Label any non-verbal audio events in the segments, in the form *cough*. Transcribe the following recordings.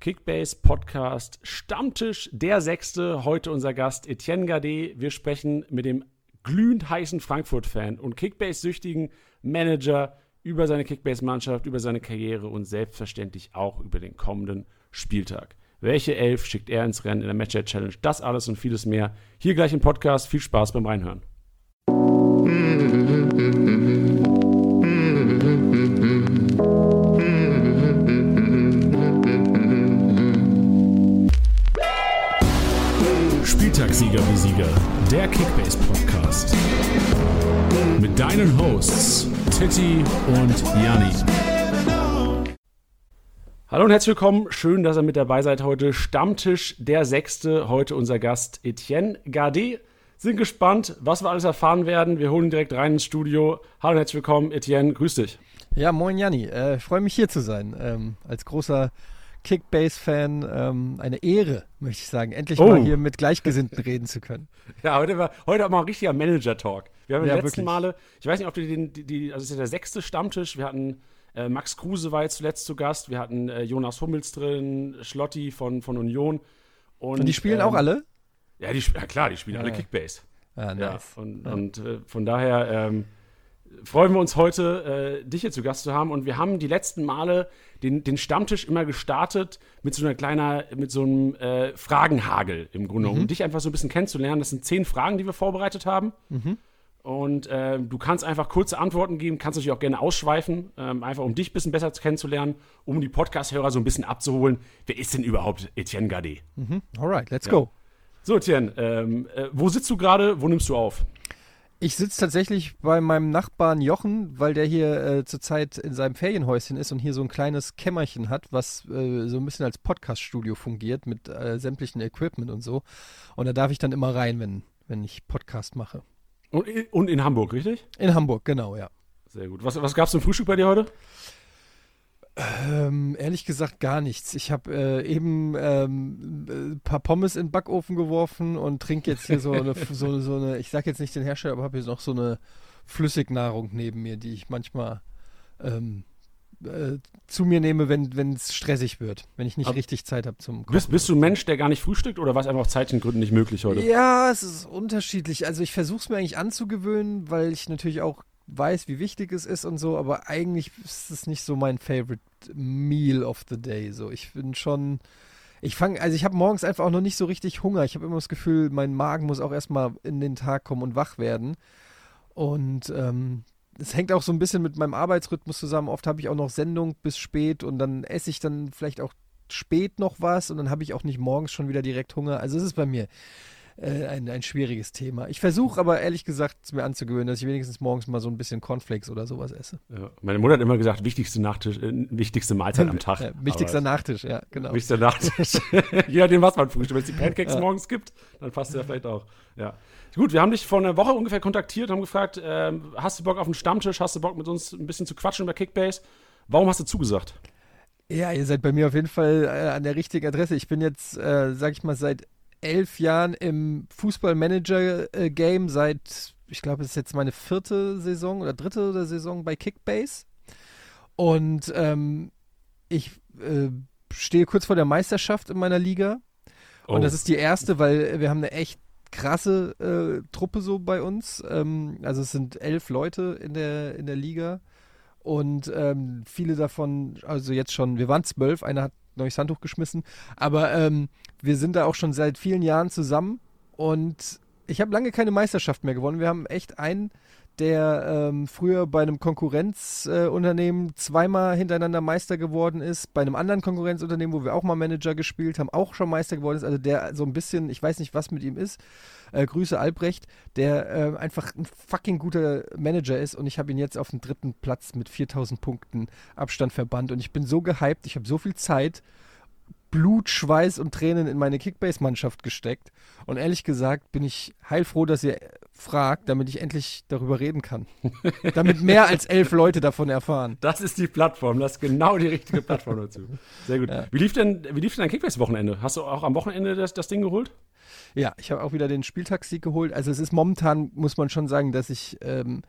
Kickbase Podcast Stammtisch, der sechste. Heute unser Gast Etienne Gade. Wir sprechen mit dem glühend heißen Frankfurt-Fan und Kickbase-süchtigen Manager über seine Kickbase-Mannschaft, über seine Karriere und selbstverständlich auch über den kommenden Spieltag. Welche Elf schickt er ins Rennen in der Matchup Challenge? Das alles und vieles mehr. Hier gleich im Podcast. Viel Spaß beim Reinhören. Spieltagssieger wie Sieger, der Kickbase Podcast. Mit deinen Hosts Titti und Janni. Hallo und herzlich willkommen. Schön, dass ihr mit dabei seid heute. Stammtisch der Sechste. Heute unser Gast Etienne Gade. Sind gespannt, was wir alles erfahren werden. Wir holen direkt rein ins Studio. Hallo und herzlich willkommen, Etienne. Grüß dich. Ja, moin Janni. Äh, freue mich hier zu sein. Ähm, als großer Kickbase-Fan ähm, eine Ehre, möchte ich sagen, endlich oh. mal hier mit Gleichgesinnten reden zu können. *laughs* Ja, heute war heute auch mal ein richtiger Manager-Talk. Wir haben ja, die letzten wirklich. Male, ich weiß nicht, ob du den, die, die, also es ist ja der sechste Stammtisch, wir hatten äh, Max Kruse war jetzt zuletzt zu Gast, wir hatten äh, Jonas Hummels drin, Schlotti von, von Union. Und, und die spielen ähm, auch alle? Ja, die, ja, klar, die spielen ja. alle Kickbase. Ja, nice. Ja, und, und äh, von daher ähm, freuen wir uns heute, äh, dich hier zu Gast zu haben. Und wir haben die letzten Male den, den Stammtisch immer gestartet mit so einer kleiner, mit so einem äh, Fragenhagel im Grunde, mhm. um dich einfach so ein bisschen kennenzulernen. Das sind zehn Fragen, die wir vorbereitet haben. Mhm. Und äh, du kannst einfach kurze Antworten geben, kannst natürlich auch gerne ausschweifen, ähm, einfach um dich ein bisschen besser kennenzulernen, um die Podcast-Hörer so ein bisschen abzuholen. Wer ist denn überhaupt Etienne Gade? Mhm. Alright, let's ja. go. So, Etienne, ähm, äh, wo sitzt du gerade? Wo nimmst du auf? Ich sitze tatsächlich bei meinem Nachbarn Jochen, weil der hier äh, zurzeit in seinem Ferienhäuschen ist und hier so ein kleines Kämmerchen hat, was äh, so ein bisschen als Podcast-Studio fungiert mit äh, sämtlichen Equipment und so. Und da darf ich dann immer rein, wenn, wenn ich Podcast mache. Und, und in Hamburg, richtig? In Hamburg, genau, ja. Sehr gut. Was, was gab es zum Frühstück bei dir heute? Ähm, ehrlich gesagt gar nichts. Ich habe äh, eben ähm, ein äh, paar Pommes in den Backofen geworfen und trinke jetzt hier so eine, so, so eine, ich sage jetzt nicht den Hersteller, aber habe hier noch so eine Flüssignahrung neben mir, die ich manchmal ähm, äh, zu mir nehme, wenn es stressig wird, wenn ich nicht aber richtig Zeit habe zum Kochen. Bist, bist du ein Mensch, der gar nicht frühstückt oder war es einfach aus zeitlichen Gründen nicht möglich heute? Ja, es ist unterschiedlich. Also ich versuche es mir eigentlich anzugewöhnen, weil ich natürlich auch weiß, wie wichtig es ist und so, aber eigentlich ist es nicht so mein Favorite Meal of the Day. So, ich bin schon. Ich fange, also ich habe morgens einfach auch noch nicht so richtig Hunger. Ich habe immer das Gefühl, mein Magen muss auch erstmal in den Tag kommen und wach werden. Und ähm, es hängt auch so ein bisschen mit meinem Arbeitsrhythmus zusammen. Oft habe ich auch noch Sendung bis spät und dann esse ich dann vielleicht auch spät noch was und dann habe ich auch nicht morgens schon wieder direkt Hunger. Also es ist bei mir äh, ein, ein schwieriges Thema. Ich versuche aber ehrlich gesagt, es mir anzugewöhnen, dass ich wenigstens morgens mal so ein bisschen Cornflakes oder sowas esse. Ja, meine Mutter hat immer gesagt, wichtigste, Nachtisch, äh, wichtigste Mahlzeit am Tag. *laughs* Ja, wichtigster aber, Nachtisch, ja, genau. Wichtigster Nachtisch. *laughs* Je nachdem, was man frühstückt. Wenn es die Pancakes ja. morgens gibt, dann passt ja vielleicht auch. Ja. Gut, wir haben dich vor einer Woche ungefähr kontaktiert, haben gefragt, äh, hast du Bock auf einen Stammtisch, hast du Bock mit uns ein bisschen zu quatschen über Kickbase? Warum hast du zugesagt? Ja, ihr seid bei mir auf jeden Fall äh, an der richtigen Adresse. Ich bin jetzt, äh, sag ich mal, seit elf Jahren im Fußball-Manager-Game, seit, ich glaube, es ist jetzt meine vierte Saison oder dritte Saison bei Kickbase. Und ähm, ich äh, stehe kurz vor der Meisterschaft in meiner Liga. Oh. Und das ist die erste, weil wir haben eine echt krasse äh, Truppe so bei uns. Ähm, also es sind elf Leute in der, in der Liga. Und ähm, viele davon, also jetzt schon, wir waren zwölf, einer hat neues Handtuch geschmissen. Aber ähm, wir sind da auch schon seit vielen Jahren zusammen und ich habe lange keine Meisterschaft mehr gewonnen. Wir haben echt einen, der ähm, früher bei einem Konkurrenzunternehmen äh, zweimal hintereinander Meister geworden ist, bei einem anderen Konkurrenzunternehmen, wo wir auch mal Manager gespielt haben, auch schon Meister geworden ist. Also der so ein bisschen, ich weiß nicht, was mit ihm ist. Äh, Grüße Albrecht, der äh, einfach ein fucking guter Manager ist und ich habe ihn jetzt auf den dritten Platz mit 4000 Punkten Abstand verbannt und ich bin so gehypt, ich habe so viel Zeit Blut, Schweiß und Tränen in meine Kickbase-Mannschaft gesteckt. Und ehrlich gesagt bin ich heilfroh, dass ihr fragt, damit ich endlich darüber reden kann. *laughs* damit mehr als elf Leute davon erfahren. Das ist die Plattform, das ist genau die richtige Plattform dazu. Sehr gut. Ja. Wie lief denn, wie lief denn dein Kickbase-Wochenende? Hast du auch am Wochenende das, das Ding geholt? Ja, ich habe auch wieder den Spieltagssieg geholt. Also es ist momentan, muss man schon sagen, dass ich ähm,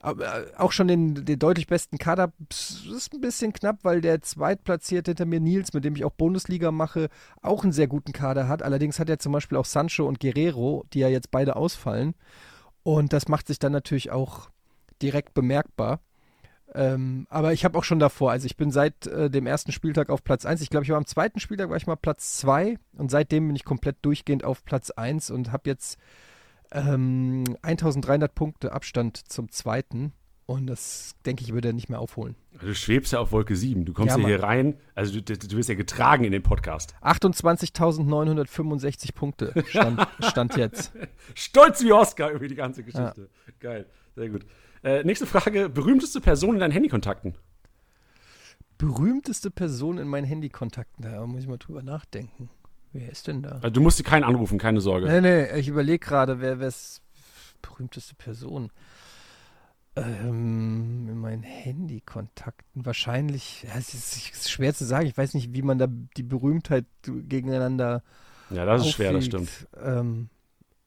auch schon den, den deutlich besten Kader. Das ist ein bisschen knapp, weil der Zweitplatzierte hinter mir, Nils, mit dem ich auch Bundesliga mache, auch einen sehr guten Kader hat. Allerdings hat er zum Beispiel auch Sancho und Guerrero, die ja jetzt beide ausfallen. Und das macht sich dann natürlich auch direkt bemerkbar. Ähm, aber ich habe auch schon davor, also ich bin seit äh, dem ersten Spieltag auf Platz 1. Ich glaube, ich war am zweiten Spieltag, war ich mal Platz 2 und seitdem bin ich komplett durchgehend auf Platz 1 und habe jetzt ähm, 1300 Punkte Abstand zum zweiten. Und das, denke ich, würde er nicht mehr aufholen. Du schwebst ja auf Wolke 7. Du kommst ja, ja hier rein. Also du, du wirst ja getragen in den Podcast. 28.965 Punkte stand, *laughs* stand, jetzt. Stolz wie Oscar über die ganze Geschichte. Ja. Geil. Sehr gut. Äh, nächste Frage. Berühmteste Person in deinen Handykontakten? Berühmteste Person in meinen Handykontakten? Da muss ich mal drüber nachdenken. Wer ist denn da? Also du musst keinen anrufen, keine Sorge. Nee, nee, ich überlege gerade, wer ist berühmteste Person? Ähm, in meinen Handykontakten wahrscheinlich, ja, es ist, ist, schwer zu sagen. Ich weiß nicht, wie man da die Berühmtheit gegeneinander. Ja, das ist aufwiegt. schwer, das stimmt. Ähm,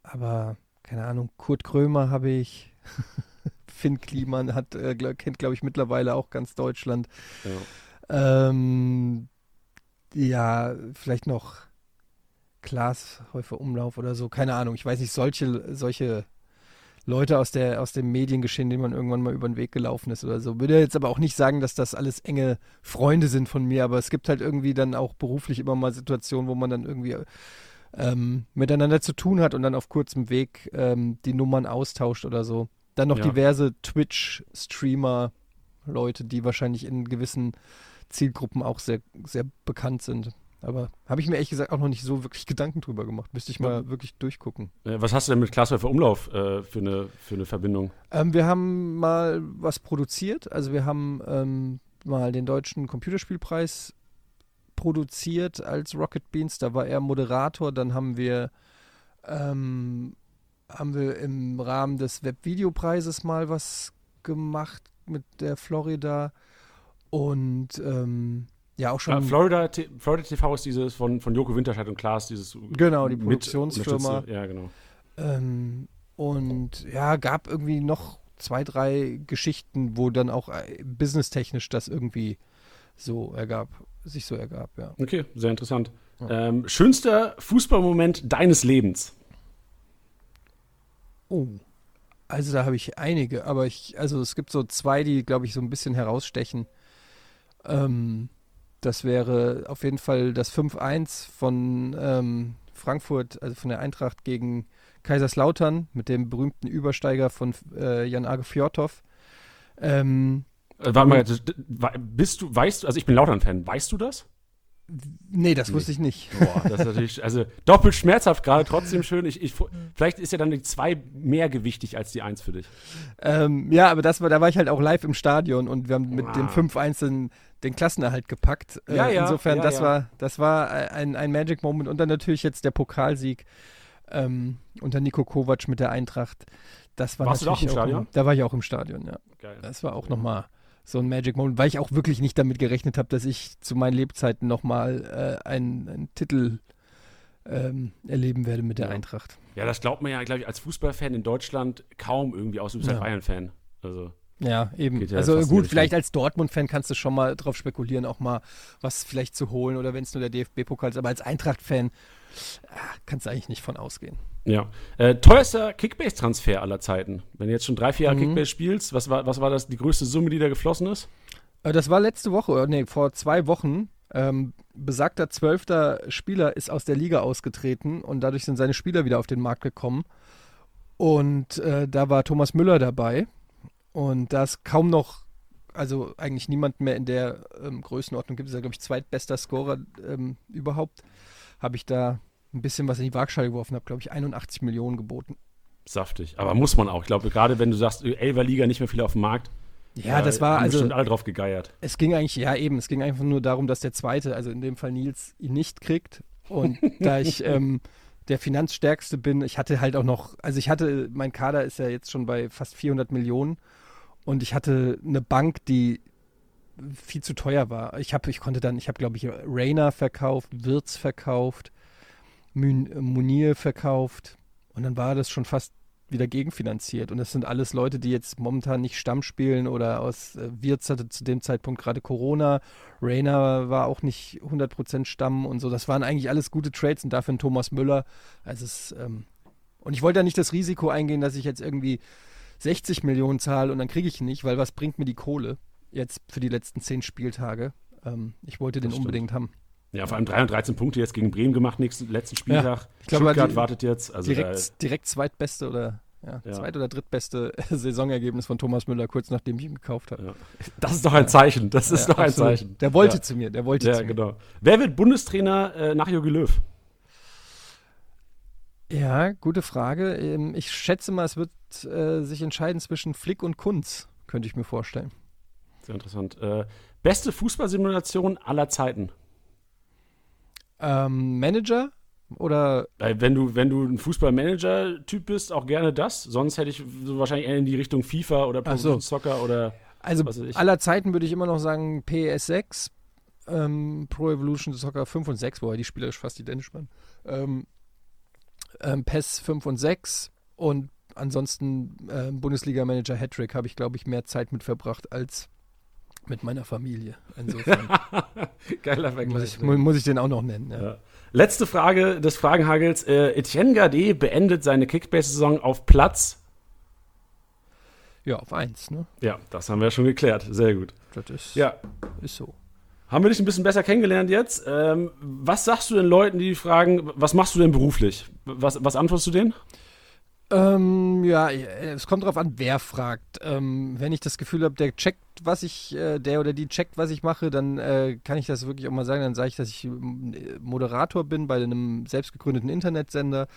aber keine Ahnung, Kurt Krömer habe ich. *laughs* Finn Kliman hat, äh, kennt, glaube ich, mittlerweile auch ganz Deutschland. Ja. Ähm, ja, vielleicht noch Klaas Häufer Umlauf oder so, keine Ahnung. Ich weiß nicht, solche, solche Leute aus, der, aus dem Mediengeschehen, denen man irgendwann mal über den Weg gelaufen ist oder so. Würde jetzt aber auch nicht sagen, dass das alles enge Freunde sind von mir, aber es gibt halt irgendwie dann auch beruflich immer mal Situationen, wo man dann irgendwie ähm, miteinander zu tun hat und dann auf kurzem Weg ähm, die Nummern austauscht oder so. Dann noch ja. diverse Twitch-Streamer, Leute, die wahrscheinlich in gewissen Zielgruppen auch sehr, sehr bekannt sind. Aber habe ich mir ehrlich gesagt auch noch nicht so wirklich Gedanken drüber gemacht. Müsste ich mal wirklich durchgucken. Was hast du denn mit Klaaswürfer Umlauf äh, für, eine, für eine Verbindung? Ähm, wir haben mal was produziert. Also wir haben ähm, mal den deutschen Computerspielpreis produziert als Rocket Beans. Da war er Moderator. Dann haben wir, ähm, haben wir im Rahmen des Webvideopreises mal was gemacht mit der Florida. Und ähm, ja, auch schon. Ja, Florida, Florida TV ist dieses von, von Joko Winterscheid und Klaas, dieses. Genau, die Produktionsfirma. Ja, genau. Ähm, und ja, gab irgendwie noch zwei, drei Geschichten, wo dann auch äh, businesstechnisch das irgendwie so ergab, sich so ergab, ja. Okay, sehr interessant. Ja. Ähm, schönster Fußballmoment deines Lebens? Oh. Also da habe ich einige, aber ich, also es gibt so zwei, die, glaube ich, so ein bisschen herausstechen. Ähm, das wäre auf jeden Fall das 5-1 von ähm, Frankfurt, also von der Eintracht gegen Kaiserslautern mit dem berühmten Übersteiger von äh, Jan Age Fjordhoff. Ähm, äh, Warte mal, bist du, weißt du, also ich bin Lautern-Fan, weißt du das? Nee, das nee. wusste ich nicht. Boah, das ist natürlich, also doppelt schmerzhaft gerade, trotzdem schön. Ich, ich, vielleicht ist ja dann die 2 mehr gewichtig als die 1 für dich. Ähm, ja, aber das war, da war ich halt auch live im Stadion und wir haben mit ah. dem 5-1 den, den Klassenerhalt gepackt. Äh, ja, ja. Insofern, ja, das, ja. War, das war ein, ein Magic Moment und dann natürlich jetzt der Pokalsieg ähm, unter Nico Kovac mit der Eintracht. Das war Warst du auch im Stadion? Auch, da war ich auch im Stadion, ja. Geil. Das war auch ja. nochmal so ein Magic Moment, weil ich auch wirklich nicht damit gerechnet habe, dass ich zu meinen Lebzeiten nochmal äh, einen, einen Titel ähm, erleben werde mit der ja. Eintracht. Ja, das glaubt man ja, glaube ich, als Fußballfan in Deutschland kaum irgendwie aus. Du bist ja. Bayern-Fan. Also. Ja, eben. Ja also gut, vielleicht als Dortmund-Fan kannst du schon mal drauf spekulieren, auch mal was vielleicht zu holen oder wenn es nur der DFB-Pokal ist. Aber als Eintracht-Fan kannst du eigentlich nicht von ausgehen. Ja. Äh, teuerster Kickbase-Transfer aller Zeiten. Wenn du jetzt schon drei, vier Jahre mhm. Kickbase spielst, was war, was war das, die größte Summe, die da geflossen ist? Äh, das war letzte Woche, nee, vor zwei Wochen. Ähm, besagter zwölfter Spieler ist aus der Liga ausgetreten und dadurch sind seine Spieler wieder auf den Markt gekommen. Und äh, da war Thomas Müller dabei. Und da es kaum noch, also eigentlich niemand mehr in der ähm, Größenordnung gibt, ist er, glaube ich, zweitbester Scorer ähm, überhaupt, habe ich da ein bisschen was in die Waagschale geworfen habe, glaube ich, 81 Millionen geboten. Saftig. Aber muss man auch. Ich glaube, gerade wenn du sagst, Elver Liga nicht mehr viel auf dem Markt. Ja, äh, das war haben also. bestimmt alle drauf gegeiert. Es ging eigentlich, ja, eben. Es ging einfach nur darum, dass der Zweite, also in dem Fall Nils, ihn nicht kriegt. Und *laughs* da ich ähm, der Finanzstärkste bin, ich hatte halt auch noch, also ich hatte, mein Kader ist ja jetzt schon bei fast 400 Millionen. Und ich hatte eine Bank, die viel zu teuer war. Ich habe, ich konnte dann, ich habe, glaube ich, Rainer verkauft, Wirtz verkauft. Munir verkauft und dann war das schon fast wieder gegenfinanziert. Und das sind alles Leute, die jetzt momentan nicht Stamm spielen oder aus äh, Wirtz hatte zu dem Zeitpunkt gerade Corona. Rainer war auch nicht 100% Stamm und so. Das waren eigentlich alles gute Trades und dafür ein Thomas Müller. Also es, ähm, und ich wollte ja nicht das Risiko eingehen, dass ich jetzt irgendwie 60 Millionen zahle und dann kriege ich ihn nicht, weil was bringt mir die Kohle jetzt für die letzten zehn Spieltage? Ähm, ich wollte den unbedingt haben. Ja, vor allem 3 und 13 Punkte jetzt gegen Bremen gemacht, nächsten letzten Spieltag. Ja, ich glaube, Stuttgart die, wartet jetzt. Also direkt, direkt zweitbeste oder ja, ja. zweit- oder drittbeste *laughs* Saisonergebnis von Thomas Müller, kurz nachdem ich ihn gekauft habe. Ja. Das ist doch ein Zeichen. Das ist doch ein absolut. Zeichen. Der wollte zu mir, der wollte ja, zu mir. genau. Wer wird Bundestrainer äh, nach Jogi Löw? Ja, gute Frage. Ähm, ich schätze mal, es wird äh, sich entscheiden zwischen Flick und Kunz, könnte ich mir vorstellen. Sehr interessant. Äh, beste Fußballsimulation aller Zeiten? Ähm, Manager oder? Wenn du, wenn du ein Fußballmanager-Typ bist, auch gerne das. Sonst hätte ich so wahrscheinlich eher in die Richtung FIFA oder Pro so. Soccer oder. Also aller Zeiten würde ich immer noch sagen PS6, ähm, Pro Evolution Soccer 5 und 6, wobei die spielerisch fast identisch waren. Ähm, ähm, PES 5 und 6 und ansonsten äh, Bundesliga-Manager Hattrick habe ich, glaube ich, mehr Zeit mit verbracht als mit meiner Familie. Insofern. *laughs* Geiler Vergleich. Muss ich, muss ich den auch noch nennen. Ja. Ja. Letzte Frage des Fragenhagels. Äh, Etienne Gade beendet seine Kickbase-Saison auf Platz. Ja, auf 1, ne? Ja, das haben wir ja schon geklärt. Sehr gut. Das ist, ja. ist so. Haben wir dich ein bisschen besser kennengelernt jetzt? Ähm, was sagst du den Leuten, die fragen, was machst du denn beruflich? Was, was antwortest du denen? Ähm, ja, es kommt darauf an, wer fragt. Ähm, wenn ich das Gefühl habe, der checkt, was ich, äh, der oder die checkt, was ich mache, dann äh, kann ich das wirklich auch mal sagen. Dann sage ich, dass ich äh, Moderator bin bei einem selbstgegründeten Internetsender.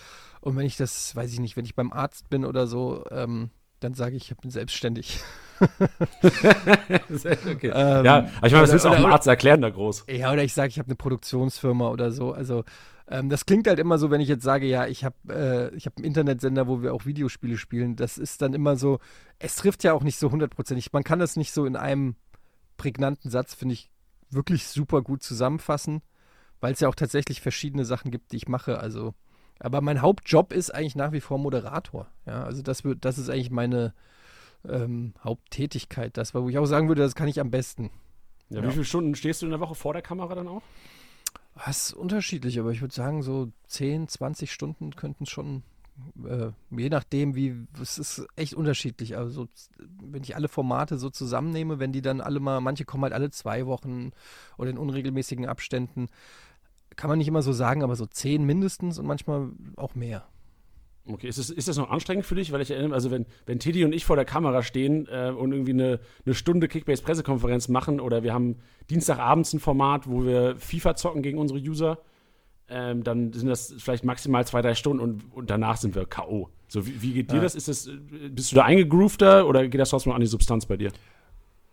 Und wenn ich das, weiß ich nicht, wenn ich beim Arzt bin oder so, ähm, dann sage ich, ich bin selbstständig. *laughs* okay. *laughs* ja, aber ich meine, das willst du auch dem Arzt erklären, da groß. Ja, oder ich sage, ich habe eine Produktionsfirma oder so. Also ähm, das klingt halt immer so, wenn ich jetzt sage, ja, ich habe äh, hab einen Internetsender, wo wir auch Videospiele spielen. Das ist dann immer so, es trifft ja auch nicht so hundertprozentig. Man kann das nicht so in einem prägnanten Satz, finde ich, wirklich super gut zusammenfassen, weil es ja auch tatsächlich verschiedene Sachen gibt, die ich mache. Also, aber mein Hauptjob ist eigentlich nach wie vor Moderator. Ja, also das wird, das ist eigentlich meine ähm, Haupttätigkeit. Das, wo ich auch sagen würde, das kann ich am besten. Ja, ja. Wie viele Stunden stehst du in der Woche vor der Kamera dann auch? Das ist unterschiedlich, aber ich würde sagen, so 10, 20 Stunden könnten es schon, äh, je nachdem, wie, es ist echt unterschiedlich. Also, wenn ich alle Formate so zusammennehme, wenn die dann alle mal, manche kommen halt alle zwei Wochen oder in unregelmäßigen Abständen, kann man nicht immer so sagen, aber so 10 mindestens und manchmal auch mehr. Okay, ist das, ist das noch anstrengend für dich? Weil ich erinnere, also wenn, wenn Teddy und ich vor der Kamera stehen äh, und irgendwie eine, eine Stunde Kickbase-Pressekonferenz machen oder wir haben Dienstagabends ein Format, wo wir FIFA zocken gegen unsere User, ähm, dann sind das vielleicht maximal zwei, drei Stunden und, und danach sind wir K.O. So, wie, wie geht dir ja. das? Ist das? Bist du da eingegroovter oder geht das trotzdem an die Substanz bei dir?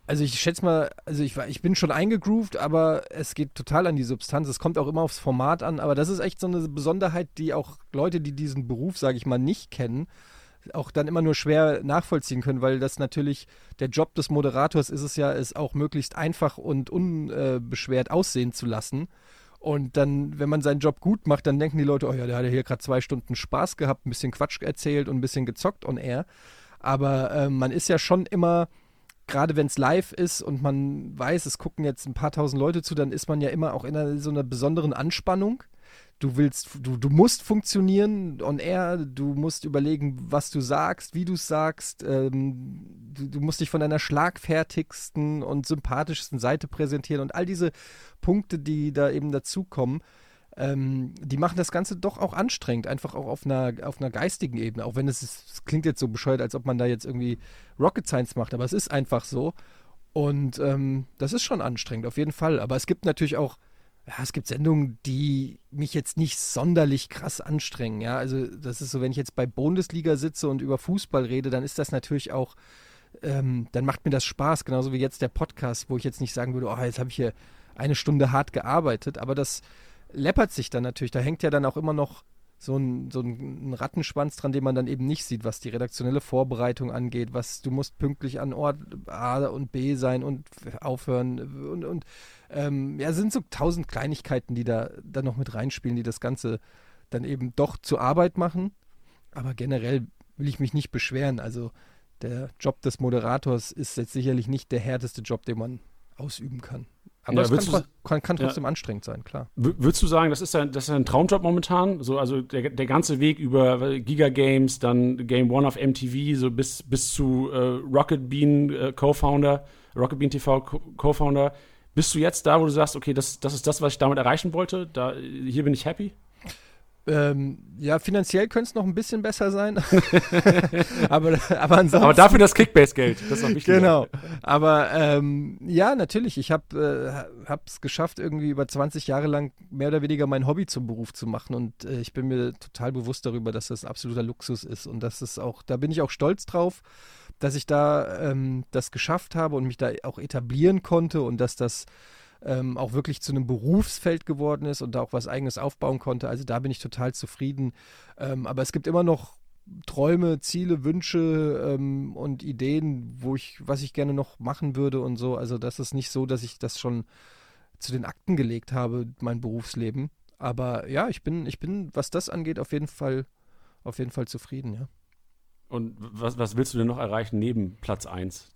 Also ich schätze mal, also ich, ich bin schon eingegroovt, aber es geht total an die Substanz. Es kommt auch immer aufs Format an, aber das ist echt so eine Besonderheit, die auch Leute, die diesen Beruf, sage ich mal, nicht kennen, auch dann immer nur schwer nachvollziehen können, weil das natürlich der Job des Moderators ist es ja, es auch möglichst einfach und unbeschwert aussehen zu lassen. Und dann, wenn man seinen Job gut macht, dann denken die Leute, oh ja, der hat ja hier gerade zwei Stunden Spaß gehabt, ein bisschen Quatsch erzählt und ein bisschen gezockt on air. Aber äh, man ist ja schon immer gerade wenn es live ist und man weiß, es gucken jetzt ein paar tausend Leute zu, dann ist man ja immer auch in einer, so einer besonderen Anspannung. Du willst, du, du musst funktionieren on air, du musst überlegen, was du sagst, wie du es sagst, ähm, du, du musst dich von deiner schlagfertigsten und sympathischsten Seite präsentieren und all diese Punkte, die da eben dazukommen ähm, die machen das Ganze doch auch anstrengend, einfach auch auf einer, auf einer geistigen Ebene. Auch wenn es, es klingt jetzt so bescheuert, als ob man da jetzt irgendwie Rocket Science macht, aber es ist einfach so. Und ähm, das ist schon anstrengend, auf jeden Fall. Aber es gibt natürlich auch, ja, es gibt Sendungen, die mich jetzt nicht sonderlich krass anstrengen. Ja, also das ist so, wenn ich jetzt bei Bundesliga sitze und über Fußball rede, dann ist das natürlich auch, ähm, dann macht mir das Spaß, genauso wie jetzt der Podcast, wo ich jetzt nicht sagen würde, oh, jetzt habe ich hier eine Stunde hart gearbeitet, aber das, läppert sich dann natürlich. Da hängt ja dann auch immer noch so ein, so ein Rattenschwanz dran, den man dann eben nicht sieht, was die redaktionelle Vorbereitung angeht, was du musst pünktlich an Ort A und B sein und aufhören und, und ähm, ja, sind so tausend Kleinigkeiten, die da dann noch mit reinspielen, die das Ganze dann eben doch zur Arbeit machen. Aber generell will ich mich nicht beschweren. Also der Job des Moderators ist jetzt sicherlich nicht der härteste Job, den man ausüben kann. Aber Ja, es kann, du- kann, kann ja. trotzdem anstrengend sein, klar. Würdest du sagen, das ist ein, das ist ein Traumjob momentan? So, also der, der ganze Weg über Giga Games, dann Game One auf MTV, so bis, bis zu äh, Rocket Bean äh, Co-Founder, Rocket Bean TV Co- Co-Founder. Bist du jetzt da, wo du sagst, okay, das, das ist das, was ich damit erreichen wollte? Da, hier bin ich happy? Ähm, ja, finanziell könnte es noch ein bisschen besser sein. *laughs* *laughs* aber, aber ansonsten. Aber dafür das Kickbase-Geld, das ist. Genau. Aber ähm, ja, natürlich. Ich habe es geschafft, irgendwie über 20 Jahre lang mehr oder weniger mein Hobby zum Beruf zu machen. Und äh, ich bin mir total bewusst darüber, dass das absoluter Luxus ist. Und das ist auch, da bin ich auch stolz drauf, dass ich da ähm, das geschafft habe und mich da auch etablieren konnte und dass das ähm, auch wirklich zu einem Berufsfeld geworden ist und da auch was eigenes aufbauen konnte. Also da bin ich total zufrieden. Ähm, aber es gibt immer noch Träume, Ziele, Wünsche ähm, und Ideen, wo ich, was ich gerne noch machen würde und so. Also das ist nicht so, dass ich das schon zu den Akten gelegt habe, mein Berufsleben. Aber ja, ich bin, ich bin, was das angeht, auf jeden Fall, auf jeden Fall zufrieden, ja. Und was, was willst du denn noch erreichen neben Platz 1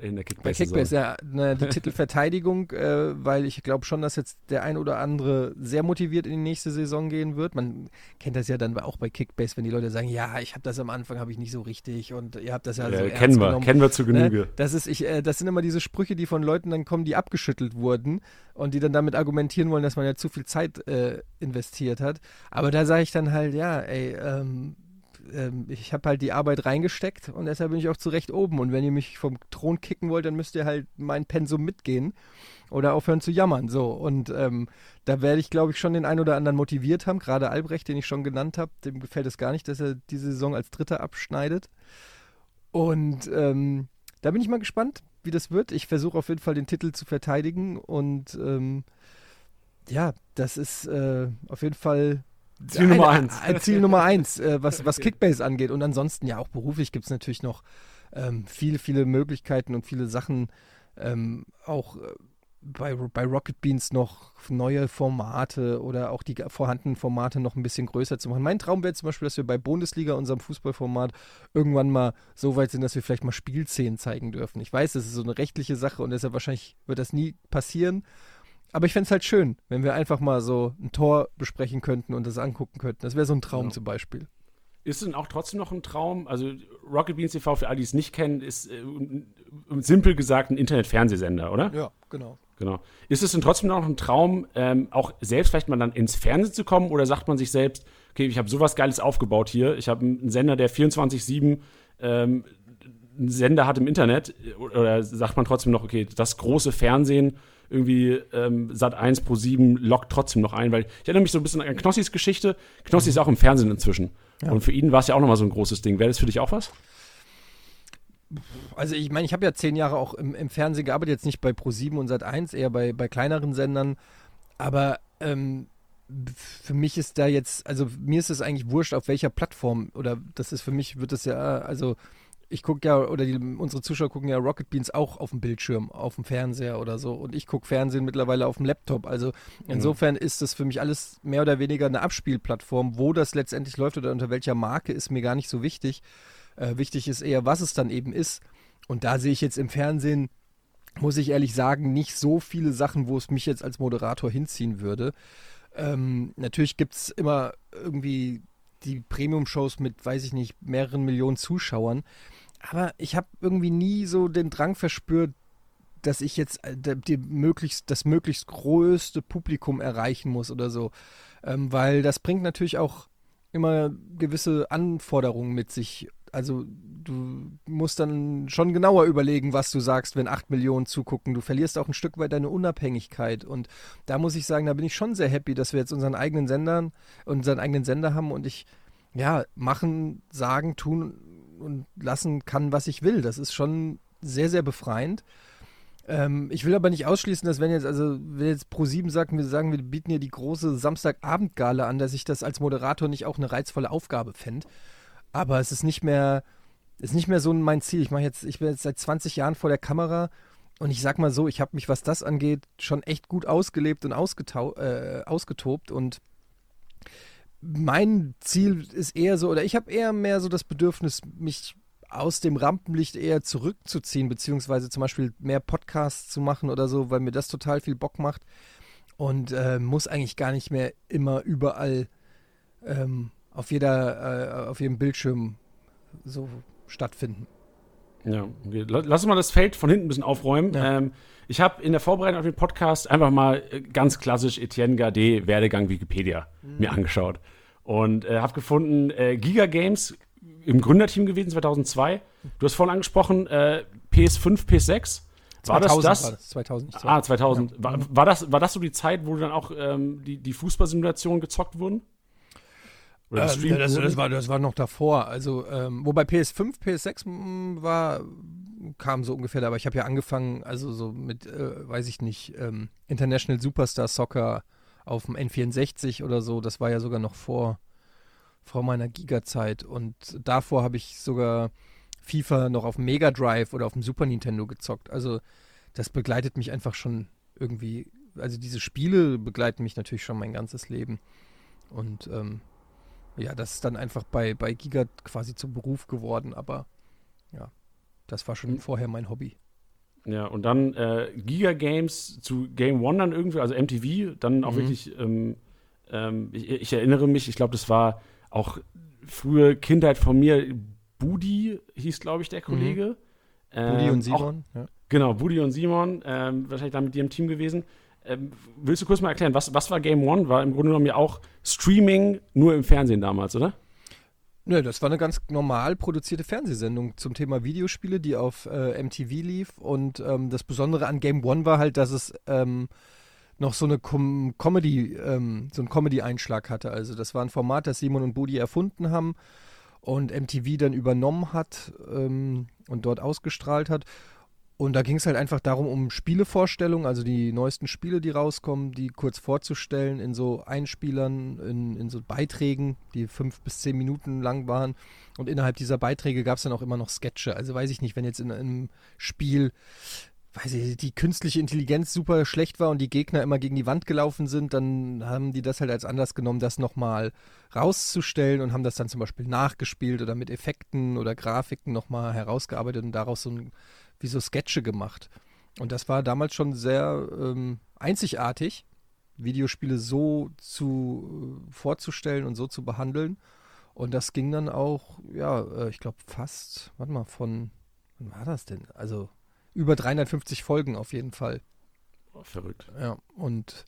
in der Kickbase? Bei Kickbase, ja, ne, die *laughs* Titelverteidigung, äh, weil ich glaube schon, dass jetzt der ein oder andere sehr motiviert in die nächste Saison gehen wird. Man kennt das ja dann auch bei Kickbase, wenn die Leute sagen, ja, ich habe das am Anfang habe ich nicht so richtig und ihr habt das ja so äh, ernst kennen wir, genommen. kennen wir zu Genüge. Ne? Das, ist, ich, äh, das sind immer diese Sprüche, die von Leuten dann kommen, die abgeschüttelt wurden und die dann damit argumentieren wollen, dass man ja zu viel Zeit äh, investiert hat. Aber da sage ich dann halt, ja, ey, ähm, ähm, ich habe halt die Arbeit reingesteckt und deshalb bin ich auch zu Recht oben. Und wenn ihr mich vom Thron kicken wollt, dann müsst ihr halt mein Pensum mitgehen oder aufhören zu jammern. So, und ähm, da werde ich, glaube ich, schon den einen oder anderen motiviert haben. Gerade Albrecht, den ich schon genannt habe, dem gefällt es gar nicht, dass er diese Saison als Dritter abschneidet. Und ähm, da bin ich mal gespannt, wie das wird. Ich versuche auf jeden Fall den Titel zu verteidigen und ähm, ja, das ist äh, auf jeden Fall Ziel Nummer ein- eins. Ein Ziel Nummer eins, äh, was, was Kickbase angeht. Und ansonsten ja auch beruflich gibt es natürlich noch ähm, viele, viele Möglichkeiten und viele Sachen. Ähm, auch äh, bei, bei Rocket Beans noch neue Formate oder auch die vorhandenen Formate noch ein bisschen größer zu machen. Mein Traum wäre zum Beispiel, dass wir bei Bundesliga, unserem Fußballformat, irgendwann mal so weit sind, dass wir vielleicht mal Spielszenen zeigen dürfen. Ich weiß, das ist so eine rechtliche Sache und deshalb wahrscheinlich wird das nie passieren. Aber ich fände es halt schön, wenn wir einfach mal so ein Tor besprechen könnten und das angucken könnten. Das wäre so ein Traum Ja. zum Beispiel. Ist denn auch trotzdem noch ein Traum? Also Rocket Beans TV, für alle, die es nicht kennen, ist äh, simpel gesagt ein Internet-Fernsehsender, oder? Ja, genau. Genau. Ist es denn trotzdem noch ein Traum, ähm, auch selbst vielleicht mal dann ins Fernsehen zu kommen oder sagt man sich selbst, okay, ich habe sowas Geiles aufgebaut hier, ich habe einen Sender, der 24-7 ähm, einen Sender hat im Internet oder sagt man trotzdem noch, okay, das große Fernsehen irgendwie ähm, Sat 1 Pro 7 lockt trotzdem noch ein, weil ich erinnere mich so ein bisschen an Knossis Geschichte. Knossi ist auch im Fernsehen inzwischen. Ja. Und für ihn war es ja auch nochmal so ein großes Ding. Wäre das für dich auch was? Also ich meine, ich habe ja zehn Jahre auch im, im Fernsehen gearbeitet, jetzt nicht bei Pro7 und Sat1, eher bei, bei kleineren Sendern. Aber ähm, für mich ist da jetzt, also mir ist es eigentlich wurscht, auf welcher Plattform. Oder das ist für mich, wird das ja, also ich gucke ja, oder die, unsere Zuschauer gucken ja Rocket Beans auch auf dem Bildschirm, auf dem Fernseher oder so. Und ich gucke Fernsehen mittlerweile auf dem Laptop. Also insofern ist das für mich alles mehr oder weniger eine Abspielplattform. Wo das letztendlich läuft oder unter welcher Marke, ist mir gar nicht so wichtig. Äh, wichtig ist eher, was es dann eben ist. Und da sehe ich jetzt im Fernsehen, muss ich ehrlich sagen, nicht so viele Sachen, wo es mich jetzt als Moderator hinziehen würde. Ähm, natürlich gibt es immer irgendwie die Premium-Shows mit, weiß ich nicht, mehreren Millionen Zuschauern. Aber ich habe irgendwie nie so den Drang verspürt, dass ich jetzt äh, die möglichst, das möglichst größte Publikum erreichen muss oder so. Ähm, weil das bringt natürlich auch immer gewisse Anforderungen mit sich. Also du musst dann schon genauer überlegen, was du sagst, wenn acht Millionen zugucken. Du verlierst auch ein Stück weit deine Unabhängigkeit. Und da muss ich sagen, da bin ich schon sehr happy, dass wir jetzt unseren eigenen Sendern, unseren eigenen Sender haben und ich ja machen, sagen, tun und lassen kann, was ich will. Das ist schon sehr, sehr befreiend. Ähm, ich will aber nicht ausschließen, dass wenn jetzt, also wenn jetzt Pro7 sagt, wir sagen, wir bieten hier die große Samstagabendgala an, dass ich das als Moderator nicht auch eine reizvolle Aufgabe fände. Aber es ist nicht mehr, ist nicht mehr so mein Ziel. Ich mache jetzt, ich bin jetzt seit 20 Jahren vor der Kamera und ich sag mal so, ich habe mich, was das angeht, schon echt gut ausgelebt und äh, ausgetobt und mein Ziel ist eher so, oder ich habe eher mehr so das Bedürfnis, mich aus dem Rampenlicht eher zurückzuziehen, beziehungsweise zum Beispiel mehr Podcasts zu machen oder so, weil mir das total viel Bock macht und äh, muss eigentlich gar nicht mehr immer überall ähm, auf jeder, äh, auf jedem Bildschirm so stattfinden. Ja, okay. lass uns mal das Feld von hinten ein bisschen aufräumen. Ja. Ähm, ich habe in der Vorbereitung auf den Podcast einfach mal äh, ganz klassisch Etienne Gardet Werdegang Wikipedia mhm. mir angeschaut und äh, habe gefunden, äh, Giga Games im Gründerteam gewesen 2002. Du hast vorhin angesprochen, äh, PS5, PS6. War 2000 das das? War das 2000. Ah, 2000. Ja. War, war, das, war das so die Zeit, wo dann auch ähm, die, die Fußballsimulationen gezockt wurden? Oder ähm, das, das, war, das war noch davor. Also, ähm, wobei PS5, PS6 mm, war, kam so ungefähr, aber ich habe ja angefangen, also so mit, äh, weiß ich nicht, ähm, International Superstar Soccer auf dem N64 oder so. Das war ja sogar noch vor, vor meiner Giga-Zeit. Und davor habe ich sogar FIFA noch auf dem Mega Drive oder auf dem Super Nintendo gezockt. Also, das begleitet mich einfach schon irgendwie. Also, diese Spiele begleiten mich natürlich schon mein ganzes Leben. Und ähm, ja, das ist dann einfach bei, bei Giga quasi zum Beruf geworden, aber ja, das war schon hm. vorher mein Hobby. Ja, und dann äh, Giga Games zu Game One dann irgendwie, also MTV, dann auch mhm. wirklich, ähm, ähm, ich, ich, erinnere mich, ich glaube, das war auch frühe Kindheit von mir, Budi hieß, glaube ich, der Kollege. Mhm. Budi und ähm, Simon, auch, ja. Genau, Budi und Simon, ähm, wahrscheinlich dann mit dir im Team gewesen. Ähm, willst du kurz mal erklären, was, was war Game One? War im Grunde genommen ja auch Streaming nur im Fernsehen damals, oder? Nö, das war eine ganz normal produzierte Fernsehsendung zum Thema Videospiele, die auf äh, MTV lief. Und ähm, das Besondere an Game One war halt, dass es ähm, noch so eine Com Comedy, ähm, so einen Comedy-Einschlag hatte. Also das war ein Format, das Simon und Budi erfunden haben und MTV dann übernommen hat ähm, und dort ausgestrahlt hat. Und da ging es halt einfach darum, um Spielevorstellungen, also die neuesten Spiele, die rauskommen, die kurz vorzustellen in so Einspielern, in, in so Beiträgen, die fünf bis zehn Minuten lang waren. Und innerhalb dieser Beiträge gab es dann auch immer noch Sketche. Also weiß ich nicht, wenn jetzt in einem Spiel, weiß ich, die künstliche Intelligenz super schlecht war und die Gegner immer gegen die Wand gelaufen sind, dann haben die das halt als Anlass genommen, das nochmal rauszustellen und haben das dann zum Beispiel nachgespielt oder mit Effekten oder Grafiken nochmal herausgearbeitet und daraus so ein wie so Sketche gemacht. Und das war damals schon sehr ähm, einzigartig, Videospiele so zu äh, vorzustellen und so zu behandeln. Und das ging dann auch, ja, äh, ich glaube fast, warte mal, von, wann war das denn? Also über 350 Folgen auf jeden Fall. Oh, verrückt. Ja, und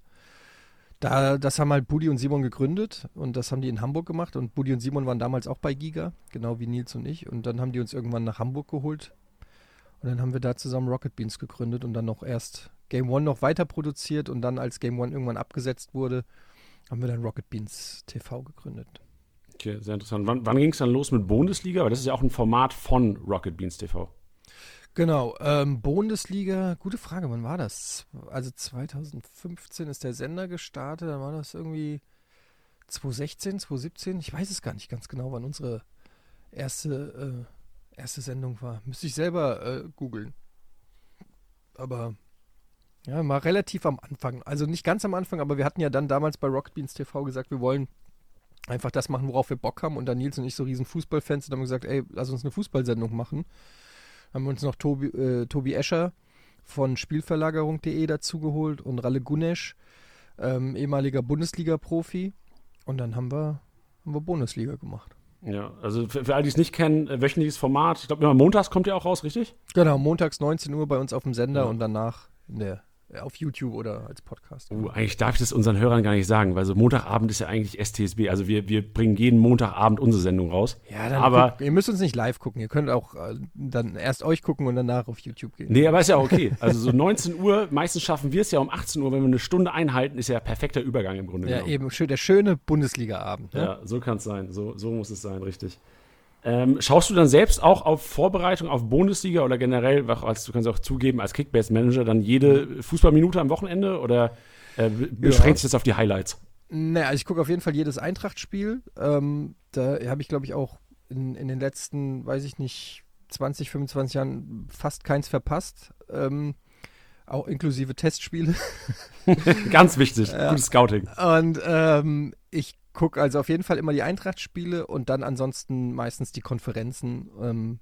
da, das haben halt Budi und Simon gegründet und das haben die in Hamburg gemacht und Budi und Simon waren damals auch bei Giga, genau wie Nils und ich. Und dann haben die uns irgendwann nach Hamburg geholt und dann haben wir da zusammen Rocket Beans gegründet und dann noch erst Game One noch weiter produziert und dann, als Game One irgendwann abgesetzt wurde, haben wir dann Rocket Beans TV gegründet. Okay, sehr interessant. Wann, wann ging es dann los mit Bundesliga? Weil das ist ja auch ein Format von Rocket Beans TV. Genau, ähm, Bundesliga, gute Frage, wann war das? Also 2015 ist der Sender gestartet, dann war das irgendwie 2016, 2017, ich weiß es gar nicht ganz genau, wann unsere erste äh, erste Sendung war. Müsste ich selber äh, googeln. Aber ja, mal relativ am Anfang. Also nicht ganz am Anfang, aber wir hatten ja dann damals bei Rocket Beans TV gesagt, wir wollen einfach das machen, worauf wir Bock haben. Und dann Nils und ich so riesen Fußballfans und haben gesagt, ey, lass uns eine Fußballsendung machen. Haben wir uns noch Tobi, äh, Tobi Escher von Spielverlagerung.de dazugeholt und Ralle Gunesch, ähm, ehemaliger Bundesliga-Profi. Und dann haben wir, haben wir Bundesliga gemacht. Ja, also für, für alle, die es nicht kennen, äh, wöchentliches Format. Ich glaube, immer montags kommt ihr auch raus, richtig? Genau, montags 19 Uhr bei uns auf dem Sender ja. und danach in der auf YouTube oder als Podcast. Uh, eigentlich darf ich das unseren Hörern gar nicht sagen, weil so Montagabend ist ja eigentlich STSB. Also wir, wir bringen jeden Montagabend unsere Sendung raus. Ja, dann aber guckt, ihr müsst uns nicht live gucken. Ihr könnt auch äh, dann erst euch gucken und danach auf YouTube gehen. Nee, aber ist ja okay. Also so *laughs* 19 Uhr, meistens schaffen wir es ja um 18 Uhr, wenn wir eine Stunde einhalten, ist ja perfekter Übergang im Grunde ja, genommen. Ja, eben der schöne Bundesliga-Abend. Ne? Ja, so kann es sein. So, so muss es sein, richtig. Ähm, schaust du dann selbst auch auf Vorbereitung auf Bundesliga oder generell, als du kannst auch zugeben, als Kickbase-Manager dann jede Fußballminute am Wochenende oder äh, beschränkt ja. sich das auf die Highlights? Naja, also ich gucke auf jeden Fall jedes Eintracht-Spiel. Ähm, da habe ich, glaube ich, auch in, in den letzten, weiß ich nicht, 20, 25 Jahren fast keins verpasst. Ähm, auch inklusive Testspiele. *laughs* Ganz wichtig, *laughs* gutes Scouting. Und ähm, ich gucke also auf jeden Fall immer die Eintracht-Spiele und dann ansonsten meistens die Konferenzen. Ähm,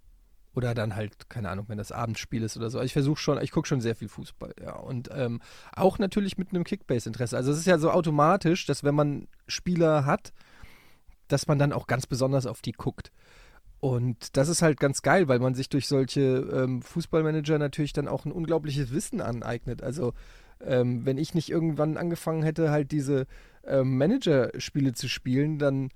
oder dann halt, keine Ahnung, wenn das Abendspiel ist oder so. Also ich versuche schon, ich gucke schon sehr viel Fußball, ja. Und ähm, auch natürlich mit einem Kickbase-Interesse. Also es ist ja so automatisch, dass wenn man Spieler hat, dass man dann auch ganz besonders auf die guckt. Und das ist halt ganz geil, weil man sich durch solche ähm, Fußballmanager natürlich dann auch ein unglaubliches Wissen aneignet. Also ähm, wenn ich nicht irgendwann angefangen hätte, halt diese ähm, Manager-Spiele zu spielen, dann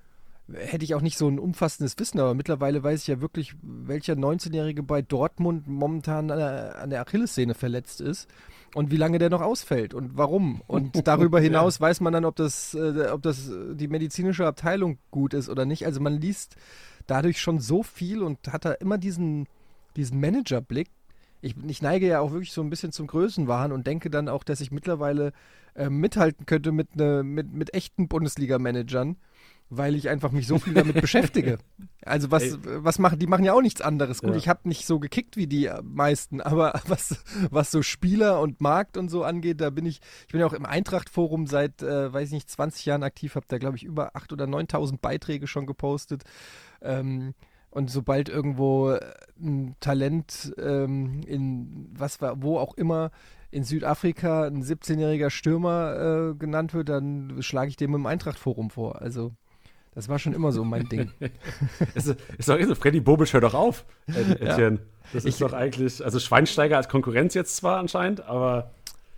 hätte ich auch nicht so ein umfassendes Wissen, aber mittlerweile weiß ich ja wirklich, welcher 19-Jährige bei Dortmund momentan an der, an der Achillessehne verletzt ist und wie lange der noch ausfällt und warum. Und *laughs* darüber hinaus ja. weiß man dann, ob das, äh, ob das die medizinische Abteilung gut ist oder nicht. Also man liest dadurch schon so viel und hat da immer diesen, diesen Managerblick. Ich, ich neige ja auch wirklich so ein bisschen zum Größenwahn und denke dann auch, dass ich mittlerweile äh, mithalten könnte mit, ne, mit, mit echten Bundesliga-Managern weil ich einfach mich so viel damit *laughs* beschäftige. Also was, was machen, die machen ja auch nichts anderes. Gut, ja. ich habe nicht so gekickt wie die meisten, aber *laughs* was, was so Spieler und Markt und so angeht, da bin ich, ich bin ja auch im Eintracht-Forum seit, äh, weiß ich nicht, 20 Jahren aktiv, habe da glaube ich über 8.000 oder 9.000 Beiträge schon gepostet. Ähm, und sobald irgendwo äh, ein Talent ähm, in was war, wo auch immer in Südafrika ein 17-jähriger Stürmer äh, genannt wird, dann schlage ich dem im Eintracht-Forum vor. Also das war schon immer so mein Ding. *laughs* ist, ist doch eh so, Freddy Bobic hör doch auf, *laughs* Etienne. Ja. Das ist ich, doch eigentlich, also Schweinsteiger als Konkurrenz jetzt zwar anscheinend, aber